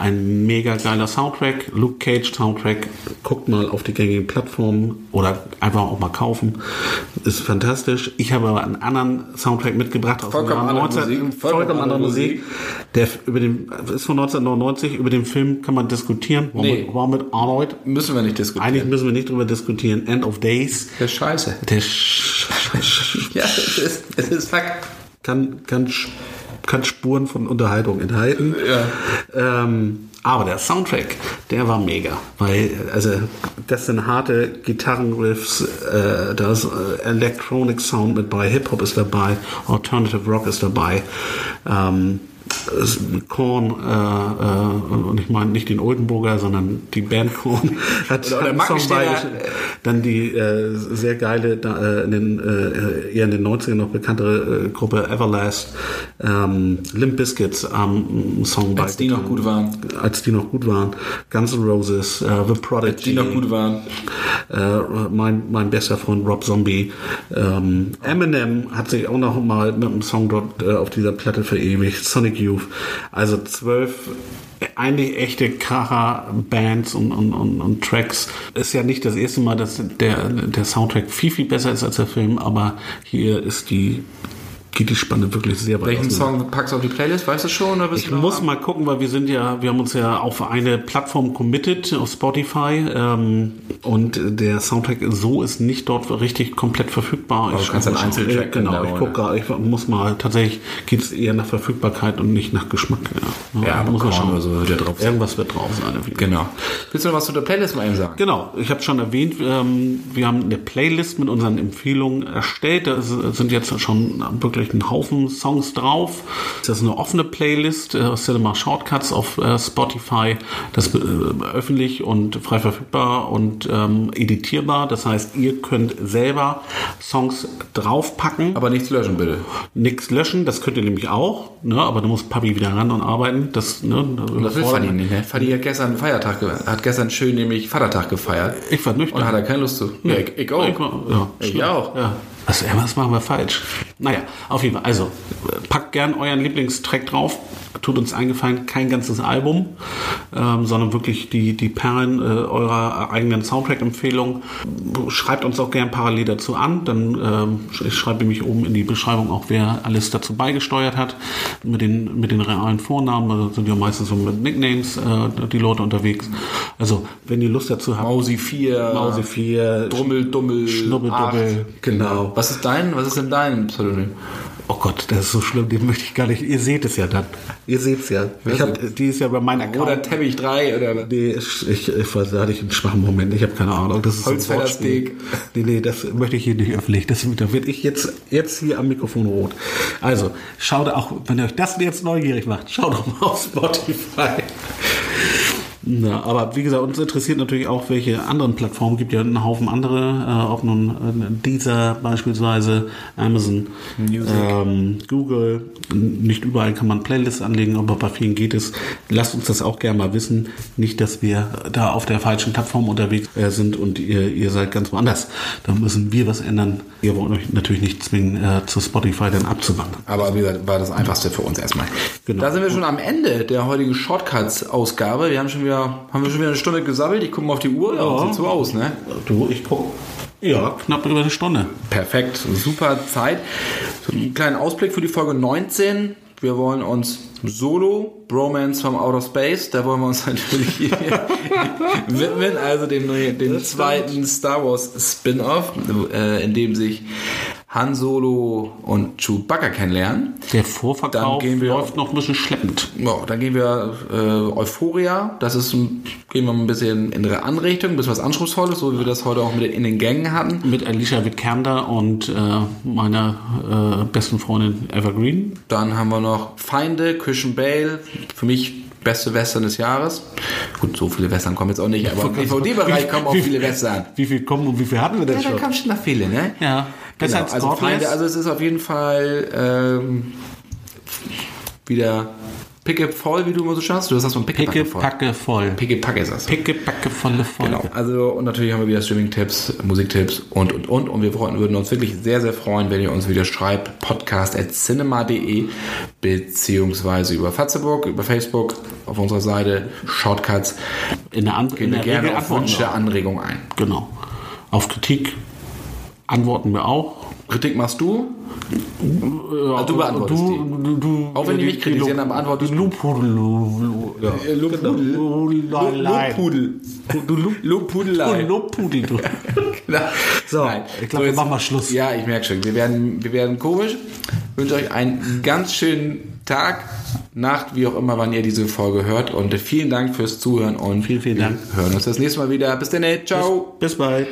Ein mega geiler Soundtrack. Luke Cage Soundtrack. Guckt mal auf die gängigen Plattformen oder einfach auch mal kaufen. Ist fantastisch. Ich habe aber einen anderen Soundtrack mitgebracht aus Vollkommen dem Jahr andere 19 Musik. Vollkommen andere Musik. Der über den, ist von 1999. Über den Film kann man diskutieren. War, Nee. mit, war mit Arnold. Müssen wir nicht diskutieren. Eigentlich müssen wir nicht drüber diskutieren. End of Days. Der scheiße. Der Sch Ja, es ist, es ist Fakt. kann, kann, kann Spuren von Unterhaltung enthalten. Ja. Ähm, aber der Soundtrack, der war mega. Weil, also, das sind harte Gitarrenriffs, äh, da ist äh, Electronic Sound mit bei, Hip-Hop ist dabei, Alternative Rock ist dabei. Ähm, Korn, äh, äh, und ich meine nicht den Oldenburger, sondern die Band Korn hat Oder- oder Song beigeschrieben. Dann die äh, sehr geile, da, äh, in den, äh, eher in den 90ern noch bekanntere Gruppe Everlast, ähm, Limp Bizkits haben einen Song Als die noch gut waren. Als die noch gut waren. Guns N' Roses, The Prodigy. Die noch gut waren. Mein, mein bester Freund Rob Zombie. Ähm, Eminem hat sich auch noch mal mit einem Song dort auf dieser Platte verewigt. Sonic Youth. Also zwölf eigentlich echte Kracher-Bands und, und, und, und Tracks. Ist ja nicht das erste Mal, dass der, der Soundtrack viel, viel besser ist als der Film, aber hier ist die, geht die Spanne wirklich sehr weit Welchen auseinander. Song packst du auf die Playlist? Weißt du schon? Oder bist Ich du muss mal gucken, weil wir sind ja, wir haben uns ja auf eine Plattform committed auf Spotify ähm, und der Soundtrack so ist nicht dort richtig komplett verfügbar. du kannst einen guck mal schauen. Einzeltrack Äh, Genau, ich gucke gerade, ich muss mal tatsächlich geht es eher nach Verfügbarkeit und nicht nach Geschmack. Ja, Ja, aber muss man schauen. so wird ja drauf sein. Irgendwas wird drauf sein. Genau. Willst du noch was zu der Playlist mal eben sagen? Genau, ich habe schon erwähnt, ähm, wir haben eine Playlist mit unseren Empfehlungen erstellt. Da sind jetzt schon wirklich ein Haufen Songs drauf. Das ist eine offene Playlist, äh, Cinema Shortcuts auf äh, Spotify. Das ist äh, öffentlich und frei verfügbar und ähm, editierbar. Das heißt, ihr könnt selber Songs draufpacken. Aber nichts löschen, bitte. Nichts löschen, das könnt ihr nämlich auch, ne? aber da muss Papi wieder ran und arbeiten. Das, ne? Das will Fanny nicht, ne? Fanny hat gestern Feiertag, hat gestern schön nämlich Vatertag gefeiert. Ich war nüchtern. Und hat er keine Lust zu. Ja, ich, ich auch. Ich, ja, Ich auch. Ja. Was, ja, was machen wir falsch? Naja, auf jeden Fall. Also, packt gern euren Lieblingstrack drauf. Tut uns eingefallen, kein ganzes Album, ähm, sondern wirklich die, die Perlen äh, eurer eigenen Soundtrack-Empfehlung. Schreibt uns auch gern parallel dazu an. Dann ähm, ich schreibe nämlich oben in die Beschreibung auch, wer alles dazu beigesteuert hat. Mit den, mit den realen Vornamen. Also sind ja meistens so mit Nicknames äh, die Leute unterwegs. Also, wenn ihr Lust dazu habt. Mausi 4. Mause 4, Drummel, Dummel. Schnubbeldubbel, acht. genau. Was ist dein, was ist denn dein Pseudonym? Oh Gott, das ist so schlimm, den möchte ich gar nicht. Ihr seht es ja dann. Ihr seht es ja. Ich hab, die ist ja bei meinem Account. Oder Teppich 3 oder Nee, ich, ich, ich weiß, da hatte ich einen schwachen Moment. Ich habe keine Ahnung. Das ist. Wortspiel. Nee, nee, das möchte ich hier nicht öffentlich. Das, da werde ich jetzt, jetzt hier am Mikrofon rot. Also, schaut auch, wenn euch das jetzt neugierig macht, schaut doch mal auf Spotify. Na, aber wie gesagt, uns interessiert natürlich auch, welche anderen Plattformen gibt ja einen Haufen andere, äh, ob nun äh, Deezer beispielsweise, Amazon, ähm, Google. Nicht überall kann man Playlists anlegen, aber bei vielen geht es. Lasst uns das auch gerne mal wissen. Nicht, dass wir da auf der falschen Plattform unterwegs äh, sind und ihr, ihr seid ganz woanders. Da müssen wir was ändern. Wir wollen euch natürlich nicht zwingen, äh, zu Spotify dann abzuwandern. Aber wie gesagt, war das einfachste für uns erstmal. Genau. Da sind wir schon am Ende der heutigen Shortcuts-Ausgabe. Wir haben schon wieder, haben wir schon wieder eine Stunde gesammelt. Ich gucke mal auf die Uhr. Ja, sieht so aus, ne? Du, ich guck. Ja, knapp über eine Stunde. Perfekt, super Zeit. So einen kleinen Ausblick für die Folge 19. Wir wollen uns Solo, Bromance from Outer Space, da wollen wir uns natürlich widmen, also dem, dem zweiten Star Wars Spin-off, äh, in dem sich Han Solo und Chewbacca kennenlernen. Der Vorverkauf Dann gehen wir- läuft noch ein bisschen schleppend. Ja, dann gehen wir äh, Euphoria. Das ist ein, gehen wir ein bisschen in eine andere Richtung, ein bisschen was Anspruchsvolles, so wie wir das heute auch mit den, in den Gängen hatten. Mit Alicia Vikander und äh, meiner äh, besten Freundin Evergreen. Dann haben wir noch Feinde, Christian Bale. Für mich beste Western des Jahres. Gut, so viele Western kommen jetzt auch nicht, aber im DVD-Bereich kommen auch Wie- viele Western. Wie viel kommen und wie viel hatten wir denn Ja, da schon? kamen schon noch viele, ne? Ja, besser Genau, als also Godless. Feinde, also es ist auf jeden Fall ähm, wieder Picke voll, wie du immer so schaust. Du hast das so ein Picke, Picke, voll. Packe voll. Picke Packe ist das. Picke, Packe volle Folge. Genau. Also, und natürlich haben wir wieder Streaming-Tipps, Musiktipps und, und, und. Und wir würden uns wirklich sehr, sehr freuen, wenn ihr uns wieder schreibt. Podcast at cinema.de beziehungsweise über Facebook, über Facebook, auf unserer Seite, Shortcuts. In der, An in Gehen wir der gerne Regel auf Wünsche. Anregungen ein. Genau. Auf Kritik antworten wir auch. Kritik machst du? Ja, du beantwortest du, du, du, Auch wenn die mich kritisieren, dann beantwortest du. Lupudel. Lu, ja. Lobpudel. Du Lu- Lobpudelei. Du Lobpudel, du. Genau. So, ich glaube, wir jetzt- machen mal Schluss. Ja, ich merke schon. Wir werden, wir werden komisch. Ich wünsche euch einen ganz schönen Tag, Nacht, wie auch immer, wann ihr diese Folge hört. Und vielen Dank fürs Zuhören und Vielen, vielen wir Dank. hören uns das nächste Mal wieder. Bis dann, ciao. Bis bald.